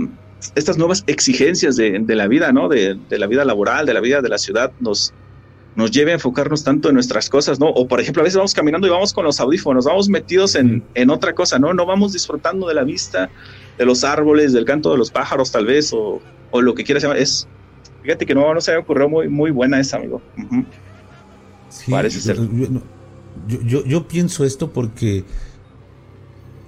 estas nuevas exigencias de, la vida, ¿no? De, de, la vida laboral, de la vida de la ciudad, nos, nos lleve a enfocarnos tanto en nuestras cosas, ¿no? O por ejemplo, a veces vamos caminando y vamos con los audífonos, vamos metidos en, en otra cosa, ¿no? No vamos disfrutando de la vista, de los árboles, del canto de los pájaros tal vez, o, o lo que quieras llamar. Es, fíjate que no, no se me ocurrió muy, muy buena esa, amigo.
Parece ser. Yo, yo, yo pienso esto porque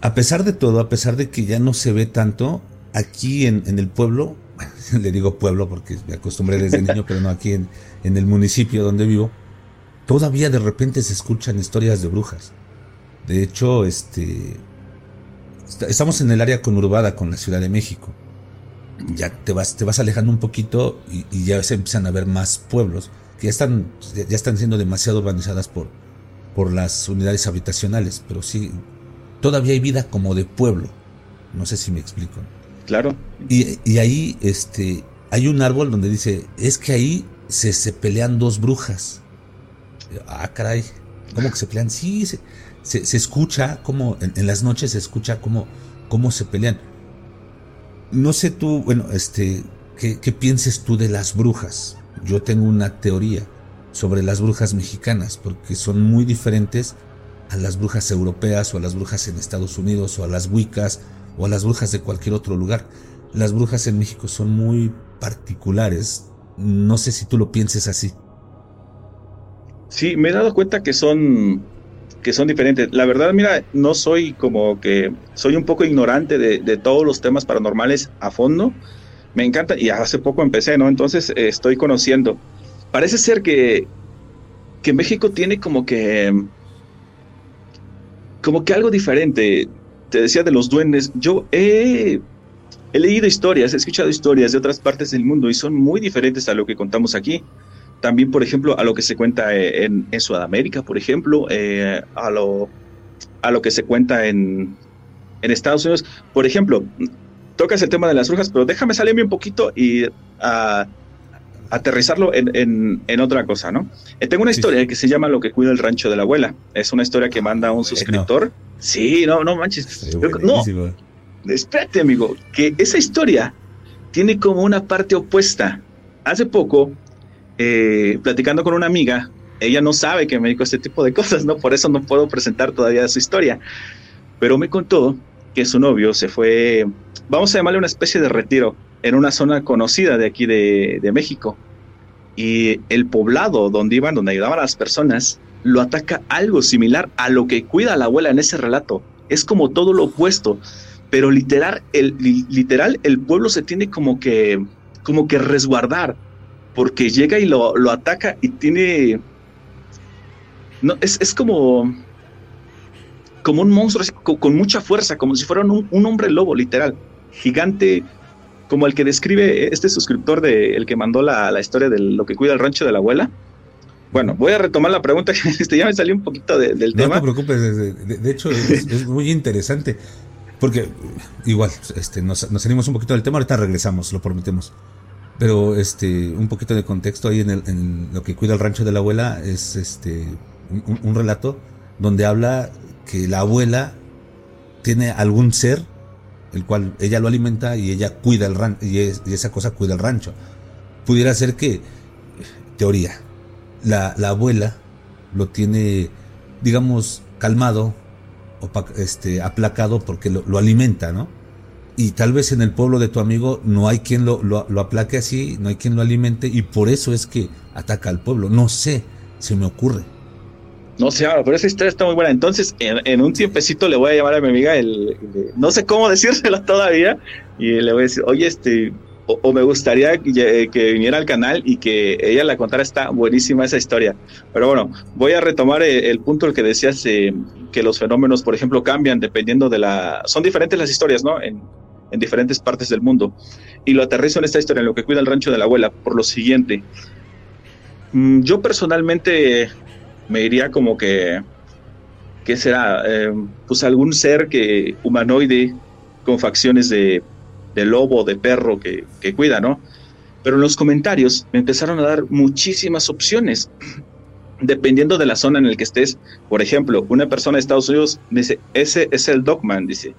a pesar de todo, a pesar de que ya no se ve tanto, aquí en, en el pueblo, le digo pueblo porque me acostumbré desde niño, pero no aquí en, en el municipio donde vivo, todavía de repente se escuchan historias de brujas. De hecho, este estamos en el área conurbada con la Ciudad de México. Ya te vas, te vas alejando un poquito y, ya se empiezan a ver más pueblos que ya están, ya están siendo demasiado urbanizadas por, por las unidades habitacionales, pero sí, todavía hay vida como de pueblo. No sé si me explico.
Claro.
Y, y ahí este, hay un árbol donde dice, es que ahí se, pelean dos brujas. Ah, caray, ¿cómo que se pelean? Sí, se, se, escucha como en, las noches se escucha como cómo se pelean. No sé tú, bueno, este, ¿qué, ¿qué pienses tú de las brujas? Yo tengo una teoría sobre las brujas mexicanas, porque son muy diferentes a las brujas europeas o a las brujas en Estados Unidos o a las wicas o a las brujas de cualquier otro lugar. Las brujas en México son muy particulares, no sé si tú lo pienses así.
Sí, me he dado cuenta que son que son diferentes. La verdad, mira, no soy como que soy un poco ignorante de, todos los temas paranormales a fondo. Me encanta y hace poco empecé, ¿no? Entonces eh, estoy conociendo. Parece ser que que México tiene como que como que algo diferente. Te decía de los duendes. Yo he He leído historias, he escuchado historias de otras partes del mundo y son muy diferentes a lo que contamos aquí. También, por ejemplo, a lo que se cuenta eh, en, Sudamérica, por ejemplo, eh, a, lo, a lo que se cuenta en, en Estados Unidos. Por ejemplo, tocas el tema de las brujas, pero déjame salirme un poquito y a, aterrizarlo en, en, otra cosa, ¿no? Eh, tengo una historia que se llama Lo que cuida el rancho de la abuela. Es una historia que manda un suscriptor. Sí, no, no manches. No, espérate amigo, que esa historia tiene como una parte opuesta. Hace poco, eh, platicando con una amiga, ella no sabe que me a este tipo de cosas, ¿no? Por eso no puedo presentar todavía su historia. Pero me contó que su novio se fue, vamos a llamarle una especie de retiro, en una zona conocida de aquí de, de México. Y el poblado donde iban, donde ayudaban a las personas, lo ataca algo similar a lo que cuida la abuela en ese relato. Es como todo lo opuesto pero literal el, literal, el pueblo se tiene como que, como que resguardar, porque llega y lo, ataca y tiene... No, es, como, como un monstruo con, mucha fuerza, como si fuera un, hombre lobo, literal, gigante, como el que describe este suscriptor de el que mandó la, historia de lo que cuida el rancho de la abuela. Bueno, voy a retomar la pregunta, este, ya me salió un poquito del tema.
No te preocupes, de, hecho es, muy interesante. Porque igual, este, nos, salimos un poquito del tema, ahorita regresamos, lo prometemos. Pero este, un poquito de contexto ahí en, lo que cuida el rancho de la abuela es este un, relato donde habla que la abuela tiene algún ser el cual ella lo alimenta y ella cuida el rancho y, esa cosa cuida el rancho. Pudiera ser que, teoría, la, la abuela lo tiene, digamos, calmado, este, aplacado porque lo, alimenta, ¿no? y tal vez en el pueblo de tu amigo no hay quien lo, lo, aplaque así, no hay quien lo alimente y por eso es que ataca al pueblo. No sé, se me ocurre.
No sé, pero esa historia está muy buena. Entonces, en, un tiempecito le voy a llamar a mi amiga, el, no sé cómo decírselo todavía, y le voy a decir, oye, este, o, me gustaría que, viniera al canal y que ella la contara, está buenísima esa historia. Pero bueno, voy a retomar el, el punto el que decías, eh, que los fenómenos, por ejemplo, cambian dependiendo de la... Son diferentes las historias, ¿no? En, en diferentes partes del mundo. Y lo aterrizo en esta historia, en lo que cuida el rancho de la abuela, por lo siguiente. Mm, yo personalmente me diría como que, ¿qué será? Eh, pues algún ser que humanoide con facciones de, de lobo, de perro que, que cuida, ¿no? Pero en los comentarios me empezaron a dar muchísimas opciones dependiendo de la zona en la que estés. Por ejemplo, una persona de Estados Unidos dice, ese es el dogman, dice,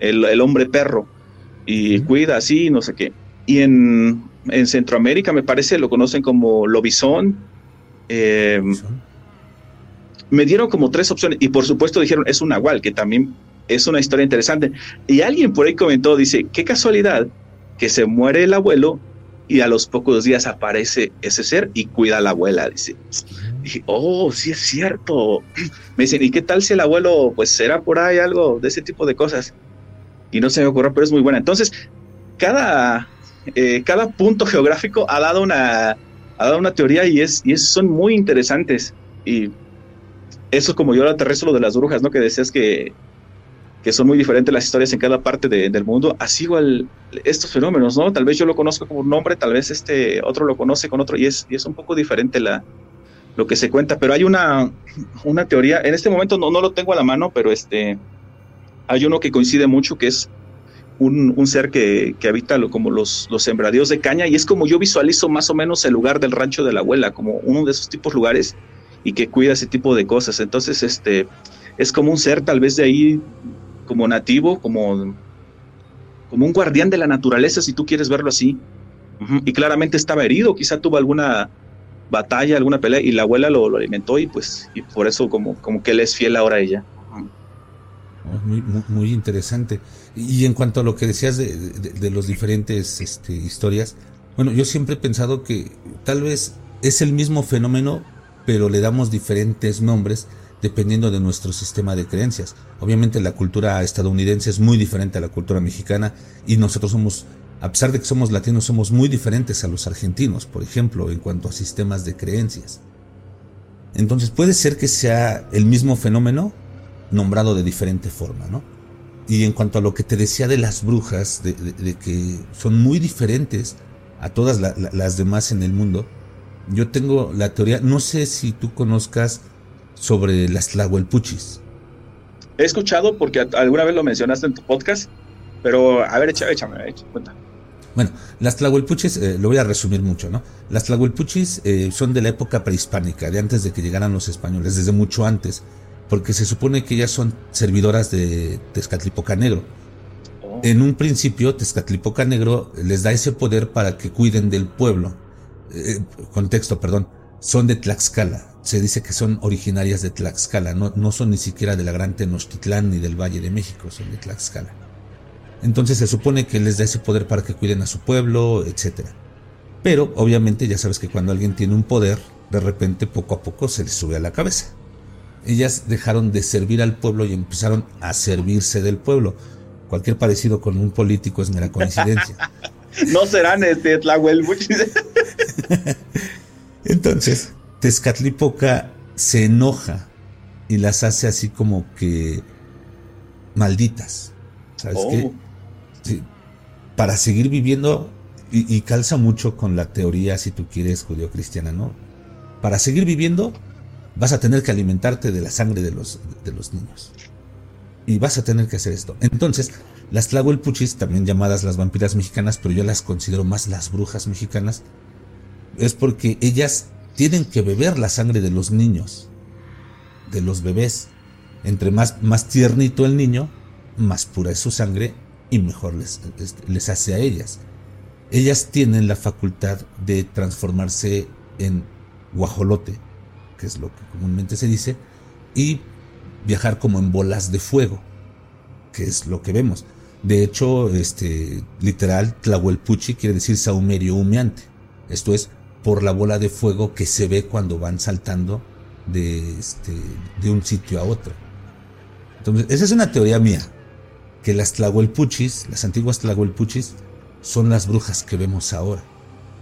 el, el hombre perro y cuida así, no sé qué. Y en, en, Centroamérica me parece lo conocen como lobizón. Eh, me dieron como tres opciones y por supuesto dijeron es un nahual, que también es una historia interesante. Y alguien por ahí comentó, dice, qué casualidad que se muere el abuelo y a los pocos días aparece ese ser y cuida a la abuela, dice. dije, oh, sí es cierto. Me dicen, ¿y qué tal si el abuelo, pues será por ahí algo de ese tipo de cosas? y no se me ocurrió, pero es muy buena. Entonces, cada, eh, cada punto geográfico ha dado una, ha dado una teoría y, es, y es, son muy interesantes. Y eso como yo lo aterrizo lo de las brujas, ¿no? Que decías que, que son muy diferentes las historias en cada parte del mundo. Así igual estos fenómenos, ¿no? Tal vez yo lo conozco como un nombre, tal vez este otro lo conoce con otro y es, y es un poco diferente la, lo que se cuenta. Pero hay una, una teoría, en este momento no, no lo tengo a la mano, pero este hay uno que coincide mucho, que es un, ser que, habita como los, los sembradíos de caña, y es como yo visualizo más o menos el lugar del rancho de la abuela, como uno de esos tipos lugares, y que cuida ese tipo de cosas. Entonces, este, es como un ser tal vez de ahí, como nativo, como, como un guardián de la naturaleza, si tú quieres verlo así. Y claramente estaba herido, quizá tuvo alguna batalla, alguna pelea, y la abuela lo, lo alimentó, y pues, y por eso como, como que él es fiel ahora a ella.
Muy, muy, interesante. Y en cuanto a lo que decías de, de, los diferentes este, historias, bueno, yo siempre he pensado que tal vez es el mismo fenómeno, pero le damos diferentes nombres dependiendo de nuestro sistema de creencias. Obviamente la cultura estadounidense es muy diferente a la cultura mexicana y nosotros somos, a pesar de que somos latinos, somos muy diferentes a los argentinos, por ejemplo, en cuanto a sistemas de creencias. Entonces puede ser que sea el mismo fenómeno, nombrado de diferente forma, ¿no? Y en cuanto a lo que te decía de las brujas, de, que son muy diferentes a todas las demás en el mundo, yo tengo la teoría, no sé si tú conozcas sobre las tlahuelpuchis.
He escuchado porque alguna vez lo mencionaste en tu podcast, pero a ver, échame, échame, échame cuenta.
Bueno, las tlahuelpuchis, eh, lo voy a resumir mucho, ¿no? Las tlahuelpuchis eh, son de la época prehispánica, de antes de que llegaran los españoles, desde mucho antes porque se supone que ellas son servidoras de Tezcatlipoca Negro. Oh. En un principio, Tezcatlipoca Negro les da ese poder para que cuiden del pueblo. Eh, contexto, perdón. Son de Tlaxcala. Se dice que son originarias de Tlaxcala. No, no son ni siquiera de la Gran Tenochtitlán ni del Valle de México. Son de Tlaxcala. Entonces se supone que les da ese poder para que cuiden a su pueblo, etc. Pero obviamente ya sabes que cuando alguien tiene un poder, de repente poco a poco se le sube a la cabeza ellas dejaron de servir al pueblo y empezaron a servirse del pueblo. Cualquier parecido con un político es mera coincidencia.
no serán este
Entonces, Tezcatlipoca se enoja y las hace así como que malditas. ¿Sabes qué? Oh. para seguir viviendo, y, y, calza mucho con la teoría, si tú quieres, judío-cristiana, ¿no? Para seguir viviendo, vas a tener que alimentarte de la sangre de los, de los niños. Y vas a tener que hacer esto. Entonces, las Tlahuelpuchis, también llamadas las vampiras mexicanas, pero yo las considero más las brujas mexicanas, es porque ellas tienen que beber la sangre de los niños, de los bebés. Entre más, más tiernito el niño, más pura es su sangre y mejor les, les hace a ellas. Ellas tienen la facultad de transformarse en guajolote, que es lo que comúnmente se dice, y viajar como en bolas de fuego, que es lo que vemos. De hecho, este, literal, Tlahuelpuchi quiere decir saumerio humeante. Esto es por la bola de fuego que se ve cuando van saltando de, este, de un sitio a otro. Entonces, esa es una teoría mía, que las Tlahuelpuchis, las antiguas Tlahuelpuchis, son las brujas que vemos ahora.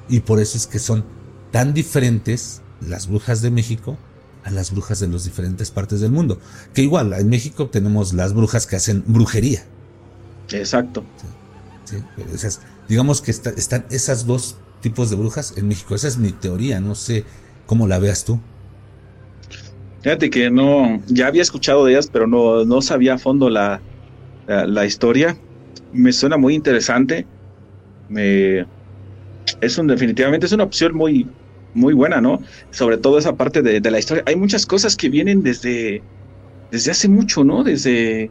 Y por eso es que son tan diferentes las brujas de México a las brujas de las diferentes partes del mundo. Que igual, en México tenemos las brujas que hacen brujería.
Exacto.
digamos que están esas dos tipos de brujas en México. Esa es mi teoría, no sé cómo la veas tú.
Fíjate que no, ya había escuchado de ellas, pero no, no sabía a fondo la, la, historia. Me suena muy interesante. Me, es un, definitivamente es una opción muy, muy buena, ¿no? Sobre todo esa parte de, de, la historia. Hay muchas cosas que vienen desde, desde hace mucho, ¿no? Desde,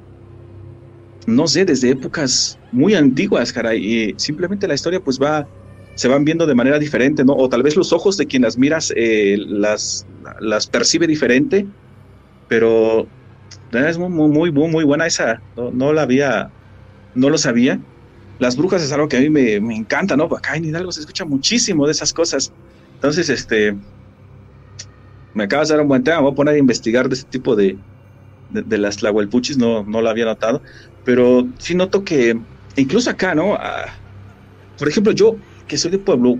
no sé, desde épocas muy antiguas, caray. Y simplemente la historia pues va, se van viendo de manera diferente, ¿no? O tal vez los ojos de quien las miras eh, las, las percibe diferente, pero es muy, muy, muy, muy buena esa, no, la había, no lo sabía. Las brujas es algo que a mí me, me encanta, ¿no? Acá en Hidalgo se escucha muchísimo de esas cosas. Entonces, este, me acabas de dar un buen tema, voy a poner a investigar de ese tipo de, de, las tlahuelpuchis, no, no lo había notado, pero sí noto que incluso acá, ¿no? Ah, por ejemplo, yo que soy de pueblo,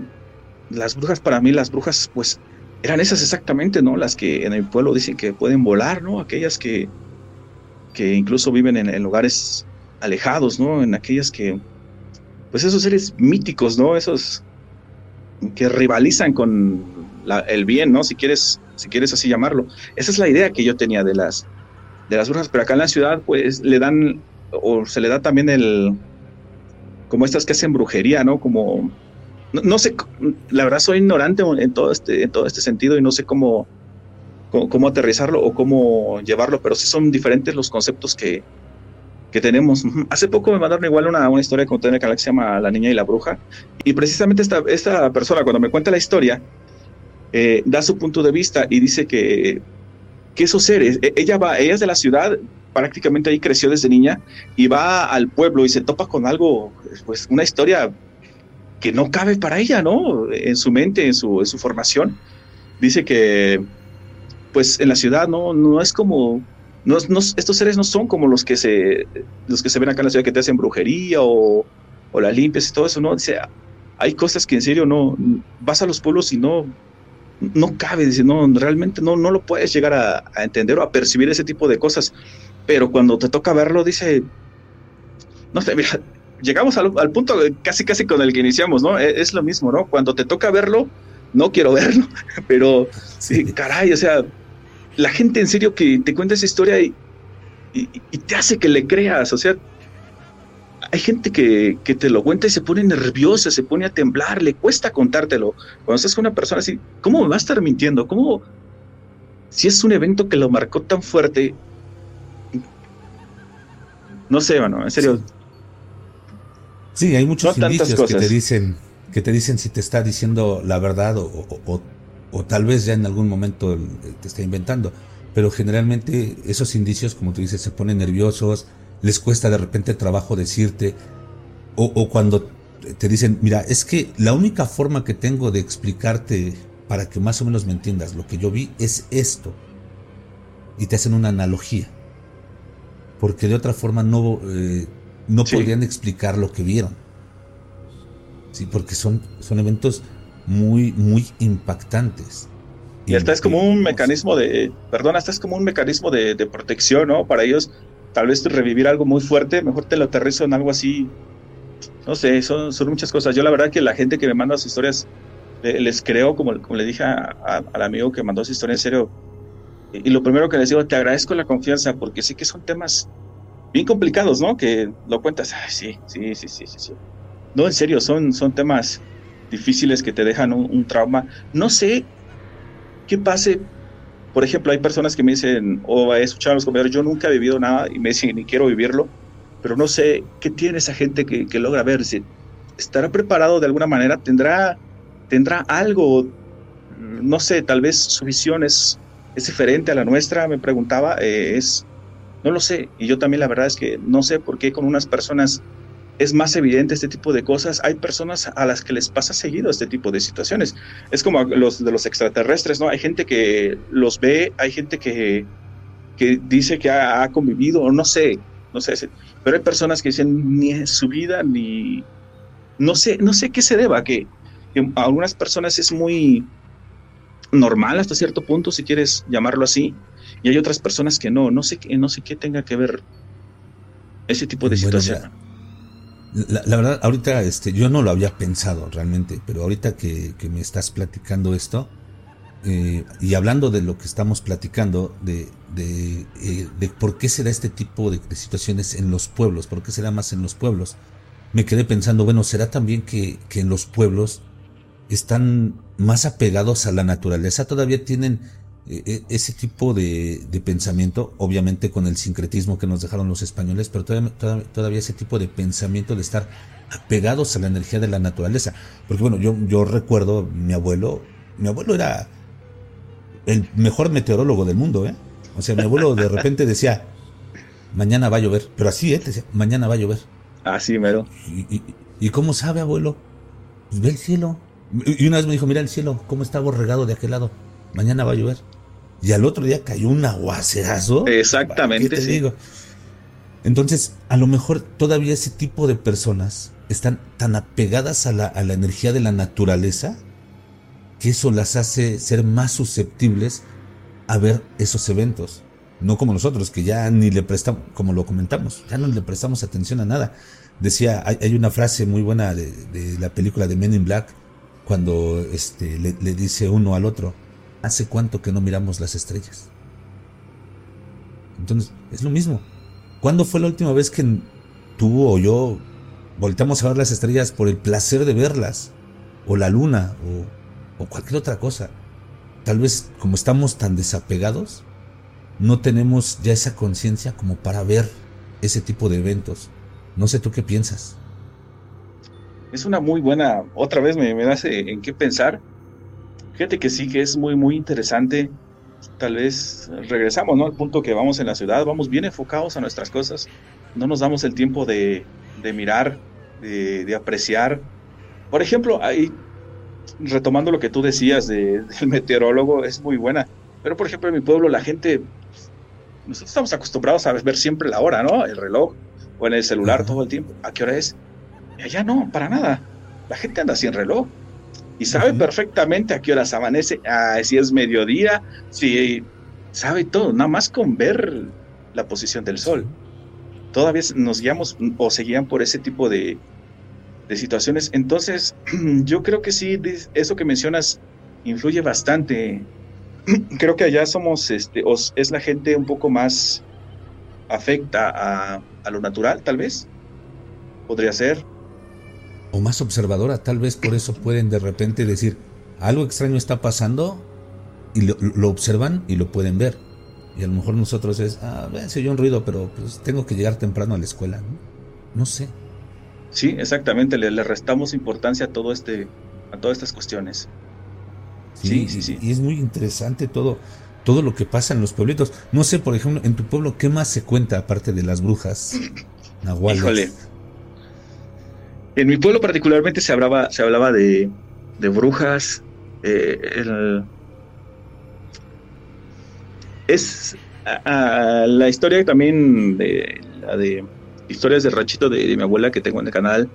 las brujas para mí, las brujas, pues eran esas exactamente, ¿no? Las que en el pueblo dicen que pueden volar, ¿no? Aquellas que, que incluso viven en, lugares alejados, ¿no? En aquellas que, pues esos seres míticos, ¿no? Esos que rivalizan con el bien, ¿no? Si quieres, si quieres así llamarlo. Esa es la idea que yo tenía de las, de las brujas, pero acá en la ciudad, pues le dan, o se le da también el, como estas que hacen brujería, ¿no? Como no, sé, la verdad soy ignorante en todo este, en todo este sentido y no sé cómo, cómo, aterrizarlo o cómo llevarlo, pero sí son diferentes los conceptos que, que tenemos. Hace poco me mandaron igual una, una historia que el canal que se llama La Niña y la Bruja, y precisamente esta, esta persona cuando me cuenta la historia, eh, da su punto de vista y dice que, que esos seres, e, ella va, ella es de la ciudad, prácticamente ahí creció desde niña, y va al pueblo y se topa con algo, pues una historia que no cabe para ella, ¿no? En su mente, en su, formación. Dice que, pues en la ciudad no, no es como, no, estos seres no son como los que, se, los que se ven acá en la ciudad que te hacen brujería o, o la limpias y todo eso, ¿no? Dice, hay cosas que en serio no, vas a los pueblos y no, no cabe, dice, no, realmente no, no lo puedes llegar a, a entender o a percibir ese tipo de cosas. Pero cuando te toca verlo, dice, no sé, mira, llegamos al, punto casi casi con el que iniciamos, ¿no? E, es, lo mismo, ¿no? Cuando te toca verlo, no quiero verlo, pero sí. caray, o sea, la gente en serio que te cuenta esa historia y, y, te hace que le creas, o sea, hay gente que, que, te lo cuenta y se pone nerviosa, se pone a temblar, le cuesta contártelo. Cuando estás con una persona así, ¿cómo me va a estar mintiendo? ¿Cómo? Si es un evento que lo marcó tan fuerte, no sé, bueno, en serio,
Sí, hay muchos indicios que te dicen que te dicen si te está diciendo la verdad o, o, tal vez ya en algún momento te está inventando. Pero generalmente esos indicios, como tú dices, se ponen nerviosos, les cuesta de repente trabajo decirte, o, cuando te dicen, mira, es que la única forma que tengo de explicarte para que más o menos me entiendas lo que yo vi es esto. Y te hacen una analogía. Porque de otra forma no, eh, no podrían explicar lo que vieron. Sí, porque son, son eventos muy, muy impactantes.
Y hasta es como un mecanismo de, perdón, hasta es como un mecanismo de, protección, ¿no? Para ellos, tal vez revivir algo muy fuerte, mejor te lo aterrizo en algo así. No sé, son, son muchas cosas. Yo la verdad que la gente que me manda sus historias, les creo, como, como le dije al amigo que mandó su historia en serio, y, y, lo primero que les digo, te agradezco la confianza, porque sé que son temas bien complicados, ¿no? Que lo cuentas, sí, sí, sí, sí, sí, No, en serio, son, son temas difíciles que te dejan un, trauma. No sé qué pase. Por ejemplo, hay personas que me dicen, o he escuchado a los compañeros, yo nunca he vivido nada y me dicen, ni quiero vivirlo, pero no sé qué tiene esa gente que, que logra ver. Si estará preparado de alguna manera, tendrá, tendrá algo, no sé, tal vez su visión es, es diferente a la nuestra, me preguntaba, eh, es No lo sé. Y yo también la verdad es que no sé por qué con unas personas es más evidente este tipo de cosas. Hay personas a las que les pasa seguido este tipo de situaciones. Es como los de los extraterrestres, ¿no? Hay gente que los ve, hay gente que, que dice que ha, convivido, o no sé, no sé, pero hay personas que dicen ni su vida, ni... No sé, no sé qué se deba, que, a algunas personas es muy normal hasta cierto punto, si quieres llamarlo así, y hay otras personas que no, no sé, no sé qué tenga que ver ese tipo de situación.
La, verdad, ahorita este, yo no lo había pensado realmente, pero ahorita que, me estás platicando esto, eh, y hablando de lo que estamos platicando, de, de, eh, de, por qué se da este tipo de, situaciones en los pueblos, por qué se da más en los pueblos, me quedé pensando, bueno, ¿será también que, que en los pueblos están más apegados a la naturaleza? Todavía tienen ese tipo de, pensamiento, obviamente con el sincretismo que nos dejaron los españoles, pero todavía, ese tipo de pensamiento de estar apegados a la energía de la naturaleza. Porque bueno, yo, yo recuerdo mi abuelo, mi abuelo era el mejor meteorólogo del mundo, ¿eh? O sea, mi abuelo de repente decía, mañana va a llover, pero así, ¿eh? Decía, mañana va a llover.
Así, mero.
¿Y, y, cómo sabe, abuelo? Pues ve el cielo. Y una vez me dijo, mira el cielo, cómo está borregado de aquel lado. Mañana va a llover y al otro día cayó un aguacerazo.
Exactamente. te digo?
Entonces, a lo mejor todavía ese tipo de personas están tan apegadas a la, a la energía de la naturaleza que eso las hace ser más susceptibles a ver esos eventos. No como nosotros, que ya ni le prestamos, como lo comentamos, ya no le prestamos atención a nada. Decía, hay, una frase muy buena de, la película de Men in Black, cuando este, le, le dice uno al otro, ¿Hace cuánto que no miramos las estrellas? Entonces, es lo mismo. ¿Cuándo fue la última vez que tú o yo volteamos a ver las estrellas por el placer de verlas? O la luna, o, o cualquier otra cosa. Tal vez como estamos tan desapegados, no tenemos ya esa conciencia como para ver ese tipo de eventos. No sé tú qué piensas.
Es una muy buena, otra vez me, me hace en qué pensar, Fíjate que sí, que es muy, muy interesante. Tal vez regresamos, ¿no? Al punto que vamos en la ciudad, vamos bien enfocados a nuestras cosas. No nos damos el tiempo de, mirar, de, apreciar. Por ejemplo, ahí, retomando lo que tú decías del meteorólogo, es muy buena. Pero, por ejemplo, en mi pueblo la gente, nosotros estamos acostumbrados a ver siempre la hora, ¿no? El reloj o en el celular todo el tiempo. ¿A qué hora es? Y allá no, para nada. La gente anda sin reloj y sabe perfectamente a qué horas amanece, si es mediodía, si sabe todo, nada más con ver la posición del sol. Todavía nos guiamos o se guían por ese tipo de, de situaciones. Entonces, yo creo que sí, eso que mencionas influye bastante. Creo que allá somos, este, es la gente un poco más afecta a, a lo natural, tal vez. Podría ser
o más observadora, tal vez por eso pueden de repente decir, algo extraño está pasando y lo, observan y lo pueden ver. Y a lo mejor nosotros es, ah, se oyó un ruido, pero pues tengo que llegar temprano a la escuela. No, no sé.
Sí, exactamente, le, restamos importancia a todo este, a todas estas cuestiones.
Sí, sí, sí, Y es muy interesante todo, todo lo que pasa en los pueblitos. No sé, por ejemplo, en tu pueblo, ¿qué más se cuenta aparte de las brujas?
Híjole, en mi pueblo particularmente se hablaba, se hablaba de, brujas. Eh, es la historia también de la de historias de ranchito de, mi abuela que tengo en el canal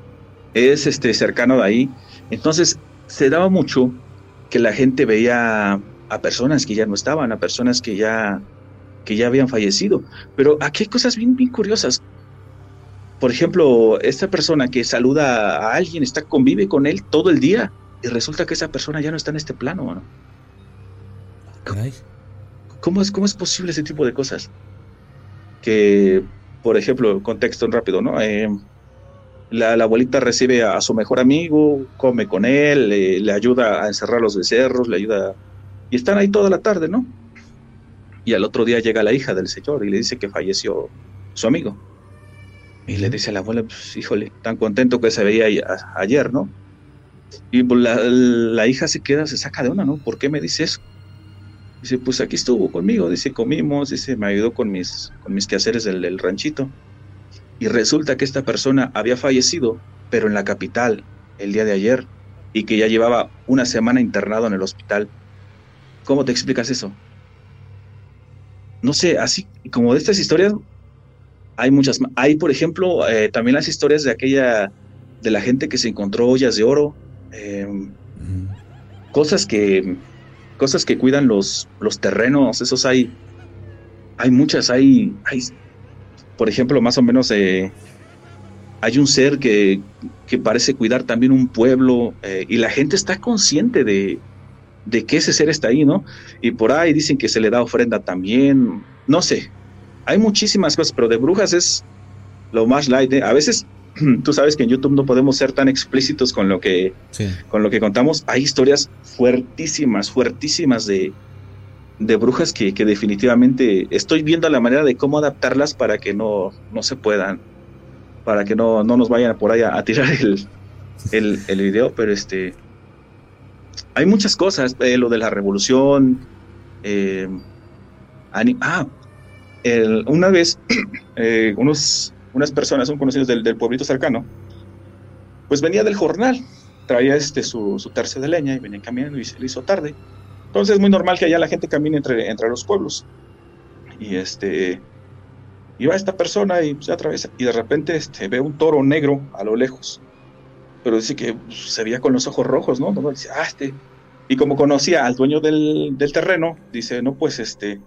es este cercano de ahí. Entonces se daba mucho que la gente veía a personas que ya no estaban, a personas que ya que ya habían fallecido. Pero aquí hay cosas bien, bien curiosas por ejemplo, esta persona que saluda a alguien, está convive con él todo el día y resulta que esa persona ya no está en este plano, ¿no? ¿Cómo es, ¿Cómo es posible ese tipo de cosas? Que, por ejemplo, contexto rápido, ¿no? Eh, la, abuelita recibe a, su mejor amigo, come con él, le, ayuda a encerrar los becerros, le ayuda... Y están ahí toda la tarde, ¿no? Y al otro día llega la hija del señor y le dice que falleció su amigo. Y le dice a la abuela, pues, híjole, tan contento que se veía ayer, ¿no? Y pues, la, hija se queda, se saca de una, ¿no? ¿Por qué me dice eso? Dice, pues aquí estuvo conmigo, dice, comimos, dice, me ayudó con mis, con mis quehaceres del, ranchito. Y resulta que esta persona había fallecido, pero en la capital, el día de ayer, y que ya llevaba una semana internado en el hospital. ¿Cómo te explicas eso? No sé, así como de estas historias, hay muchas. Hay, por ejemplo, eh, también las historias de aquella, de la gente que se encontró ollas de oro, em, cosas que cosas que cuidan los, los terrenos, esos hay, hay muchas, hay, hay, por ejemplo, más o menos eh, hay un ser que, que, parece cuidar también un pueblo eh, y la gente está consciente de, de que ese ser está ahí, ¿no? Y por ahí dicen que se le da ofrenda también, no sé, hay muchísimas cosas, pero de brujas es lo más light. ¿eh? A veces tú sabes que en YouTube no podemos ser tan explícitos con lo que, con lo que contamos. Hay historias fuertísimas, fuertísimas de, de brujas que, que, definitivamente estoy viendo la manera de cómo adaptarlas para que no, no se puedan, para que no, no nos vayan por ahí a, tirar el, el, el, video, pero este hay muchas cosas, eh, lo de la revolución, eh, ah, una vez eh, unos unas personas, son conocidos del, del, pueblito cercano, pues venía del jornal, traía este su, su tercio de leña y venía caminando y se le hizo tarde. Entonces es muy normal que allá la gente camine entre, entre los pueblos. Y este iba esta persona y se atraviesa y de repente este, ve un toro negro a lo lejos. Pero dice que pues, se veía con los ojos rojos, ¿no? Dice, ah, este. Y como conocía al dueño del, del terreno, dice, no, pues este,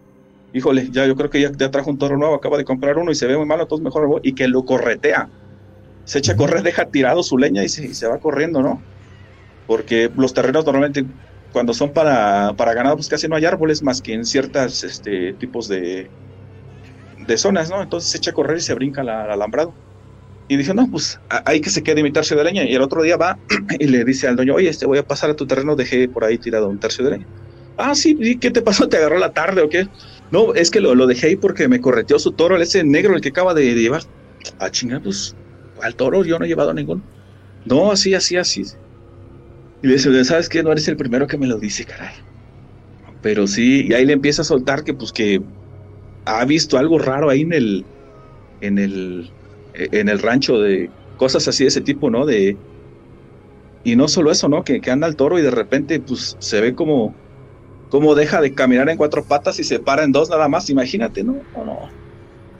híjole, ya yo creo que ya, ya, trajo un toro nuevo, acaba de comprar uno y se ve muy malo, entonces mejor y que lo corretea. Se echa a correr, deja tirado su leña y se, va corriendo, ¿no? Porque los terrenos normalmente cuando son para, para ganado, pues casi no hay árboles más que en ciertos este, tipos de, de zonas, ¿no? Entonces se echa a correr y se brinca al alambrado. Y dice, no, pues hay que se quede mi tercio de leña. Y el otro día va y le dice al dueño, oye, este voy a pasar a tu terreno, dejé por ahí tirado un tercio de leña. Ah, sí, ¿qué te pasó? ¿Te agarró la tarde o qué? No, es que lo, lo, dejé ahí porque me correteó su toro, ese negro, el que acaba de, llevar. Ah, chinga, pues, al toro yo no he llevado a ningún. No, así, así, así. Y le dice, ¿sabes qué? No eres el primero que me lo dice, caray. Pero sí, y ahí le empieza a soltar que, pues, que ha visto algo raro ahí en el, en el, en el rancho de cosas así de ese tipo, ¿no? De, y no solo eso, ¿no? Que, que anda el toro y de repente, pues, se ve como cómo deja de caminar en cuatro patas y se para en dos nada más, imagínate, ¿no? No,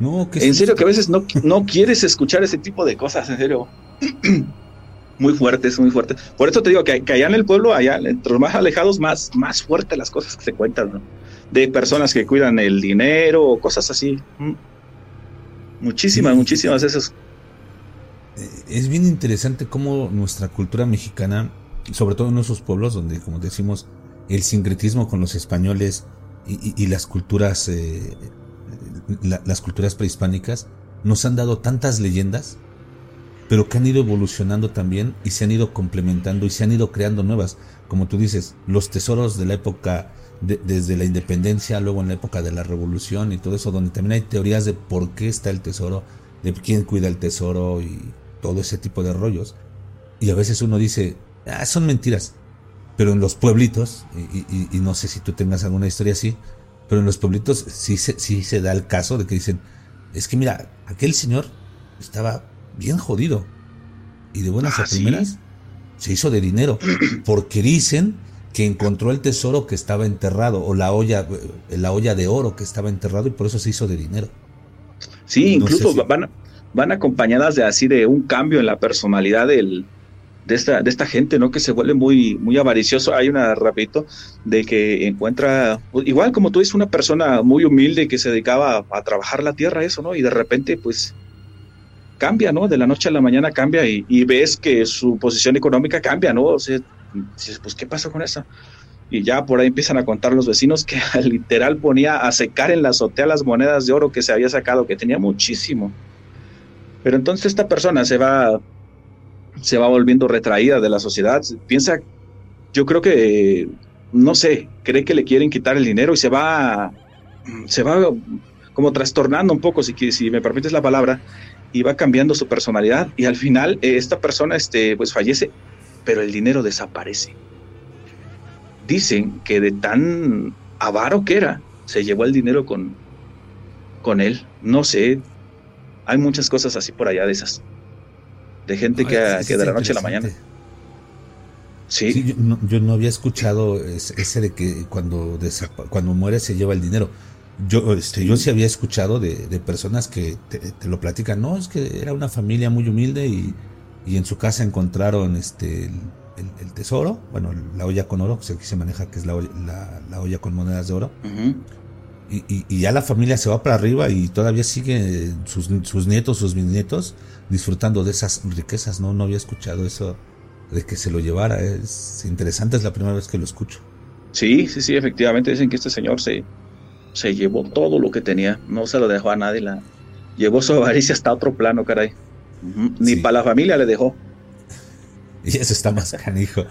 no. en serio que a veces no, no quieres escuchar ese tipo de cosas, en serio. muy fuertes, muy fuertes. Por eso te digo que, allá en el pueblo, allá, entre los más alejados, más, más fuertes las cosas que se cuentan, ¿no? De personas que cuidan el dinero o cosas así. Mm. Muchísimas, muchísimas esas.
Eh, es bien interesante cómo nuestra cultura mexicana, sobre todo en esos pueblos donde, como decimos, el sincretismo con los españoles y, las culturas eh, las culturas prehispánicas nos han dado tantas leyendas pero que han ido evolucionando también y se han ido complementando y se han ido creando nuevas. Como tú dices los tesoros de la época desde la independencia luego en la época de la revolución y todo eso donde también hay teorías de por qué está el tesoro de quién cuida el tesoro y todo ese tipo de rollos. Y a veces uno dice ah, son mentiras pero en los pueblitos, y, no sé si tú tengas alguna historia así, pero en los pueblitos sí se, sí se da el caso de que dicen, es que mira, aquel señor estaba bien jodido y de buenas a ah, primeras se hizo de dinero porque dicen que encontró el tesoro que estaba enterrado o la olla la olla de oro que estaba enterrado y por eso se hizo de dinero.
Sí, incluso van, van acompañadas de así de un cambio en la personalidad del, de esta, de esta gente, ¿no? Que se vuelve muy, muy avaricioso. Hay una, rapidito, de que encuentra, igual como tú dices, una persona muy humilde que se dedicaba a, trabajar la tierra, eso, ¿no? Y de repente, pues, cambia, ¿no? De la noche a la mañana cambia y, ves que su posición económica cambia, ¿no? O sea, pues, ¿qué pasa con eso? Y ya por ahí empiezan a contar los vecinos que literal ponía a secar en la azotea las monedas de oro que se había sacado, que tenía muchísimo. Pero entonces esta persona se va se va volviendo retraída de la sociedad. Piensa, yo creo que, no sé, cree que le quieren quitar el dinero y se va, se va como trastornando un poco, si, si me permites la palabra, y va cambiando su personalidad y al final eh, esta persona este, pues fallece, pero el dinero desaparece. Dicen que de tan avaro que era, se llevó el dinero con, con él. No sé, hay muchas cosas así por allá de esas. De gente que, que de la noche a la mañana.
Sí. yo, no, había escuchado ese, de que cuando, cuando muere se lleva el dinero. Yo, este, yo sí había escuchado de, personas que te, lo platican. No, es que era una familia muy humilde y, en su casa encontraron este el, tesoro, bueno, la olla con oro, que aquí se maneja que es la, la, olla con monedas de oro. y, ya la familia se va para arriba y todavía sigue sus, sus nietos, sus bisnietos disfrutando de esas riquezas. No, no había escuchado eso de que se lo llevara. Es interesante, es la primera vez que lo escucho.
Sí, sí, sí, efectivamente dicen que este señor se, se llevó todo lo que tenía, no se lo dejó a nadie, la, llevó su avaricia hasta otro plano, caray. Ni para la familia le dejó.
Y eso está más canijo.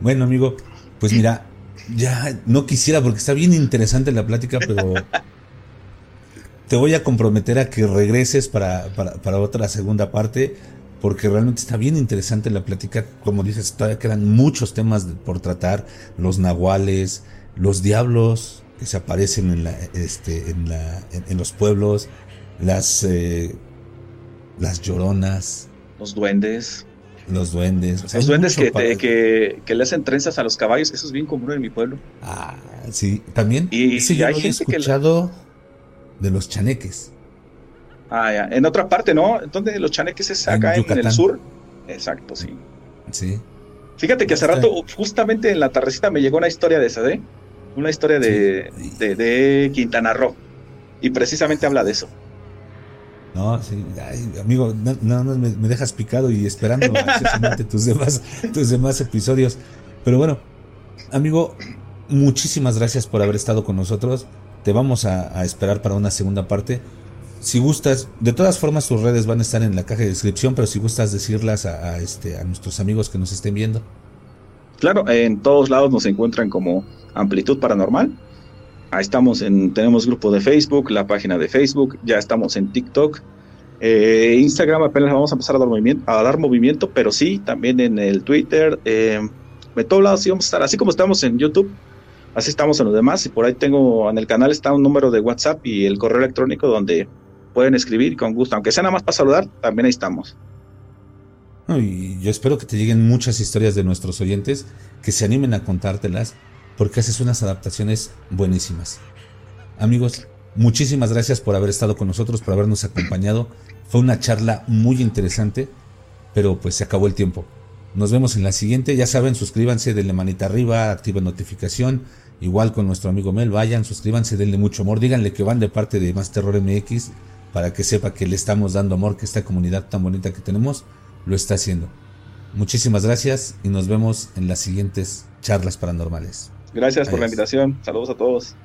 Bueno, amigo, pues mira, ya no quisiera porque está bien interesante la plática, pero te voy a comprometer a que regreses para, para, para otra segunda parte porque realmente está bien interesante la plática. Como dices, todavía quedan muchos temas por tratar, los nahuales, los diablos que se aparecen en, la, este, en, la, en, los pueblos, las, eh, las lloronas,
los duendes.
Los duendes.
los duendes que, que, que, le hacen trenzas a los caballos, eso es bien común en mi pueblo.
Ah, sí, también. Y, sí, yo he escuchado de los chaneques.
Ah, ya. En otra parte, ¿no? Entonces los chaneques es acá en, el sur. Exacto, sí.
Sí.
Fíjate que hace rato, justamente en la tardecita, me llegó una historia de esa, ¿eh? Una historia de, de, Quintana Roo. Y precisamente habla de eso.
No, sí, amigo, nada más me, dejas picado y esperando tus demás, tus demás episodios. Pero bueno, amigo, muchísimas gracias por haber estado con nosotros. Te vamos a esperar para una segunda parte si gustas, de todas formas tus redes van a estar en la caja de descripción, pero si gustas decirlas a, este, a nuestros amigos que nos estén viendo.
Claro, en todos lados nos encuentran como Amplitud Paranormal. Ahí estamos en, tenemos grupo de Facebook, la página de Facebook, ya estamos en TikTok. Eh, Instagram apenas vamos a empezar a dar movimiento, a dar movimiento pero sí, también en el Twitter. Eh, de todos lados sí vamos a estar, así como estamos en YouTube, así estamos en los demás. Y por ahí tengo, en el canal está un número de WhatsApp y el correo electrónico donde pueden escribir con gusto, aunque sea nada más para saludar, también ahí estamos.
y yo espero que te lleguen muchas historias de nuestros oyentes, que se animen a contártelas, porque haces unas adaptaciones buenísimas. Amigos, muchísimas gracias por haber estado con nosotros, por habernos acompañado. Fue una charla muy interesante, pero pues se acabó el tiempo. Nos vemos en la siguiente. Ya saben, suscríbanse, denle manita arriba, activen notificación. Igual con nuestro amigo Mel, vayan, suscríbanse, denle mucho amor. Díganle que van de parte de Más Terror MX para que sepa que le estamos dando amor, que esta comunidad tan bonita que tenemos lo está haciendo. Muchísimas gracias y nos vemos en las siguientes charlas paranormales.
Gracias por la invitación. Saludos a todos.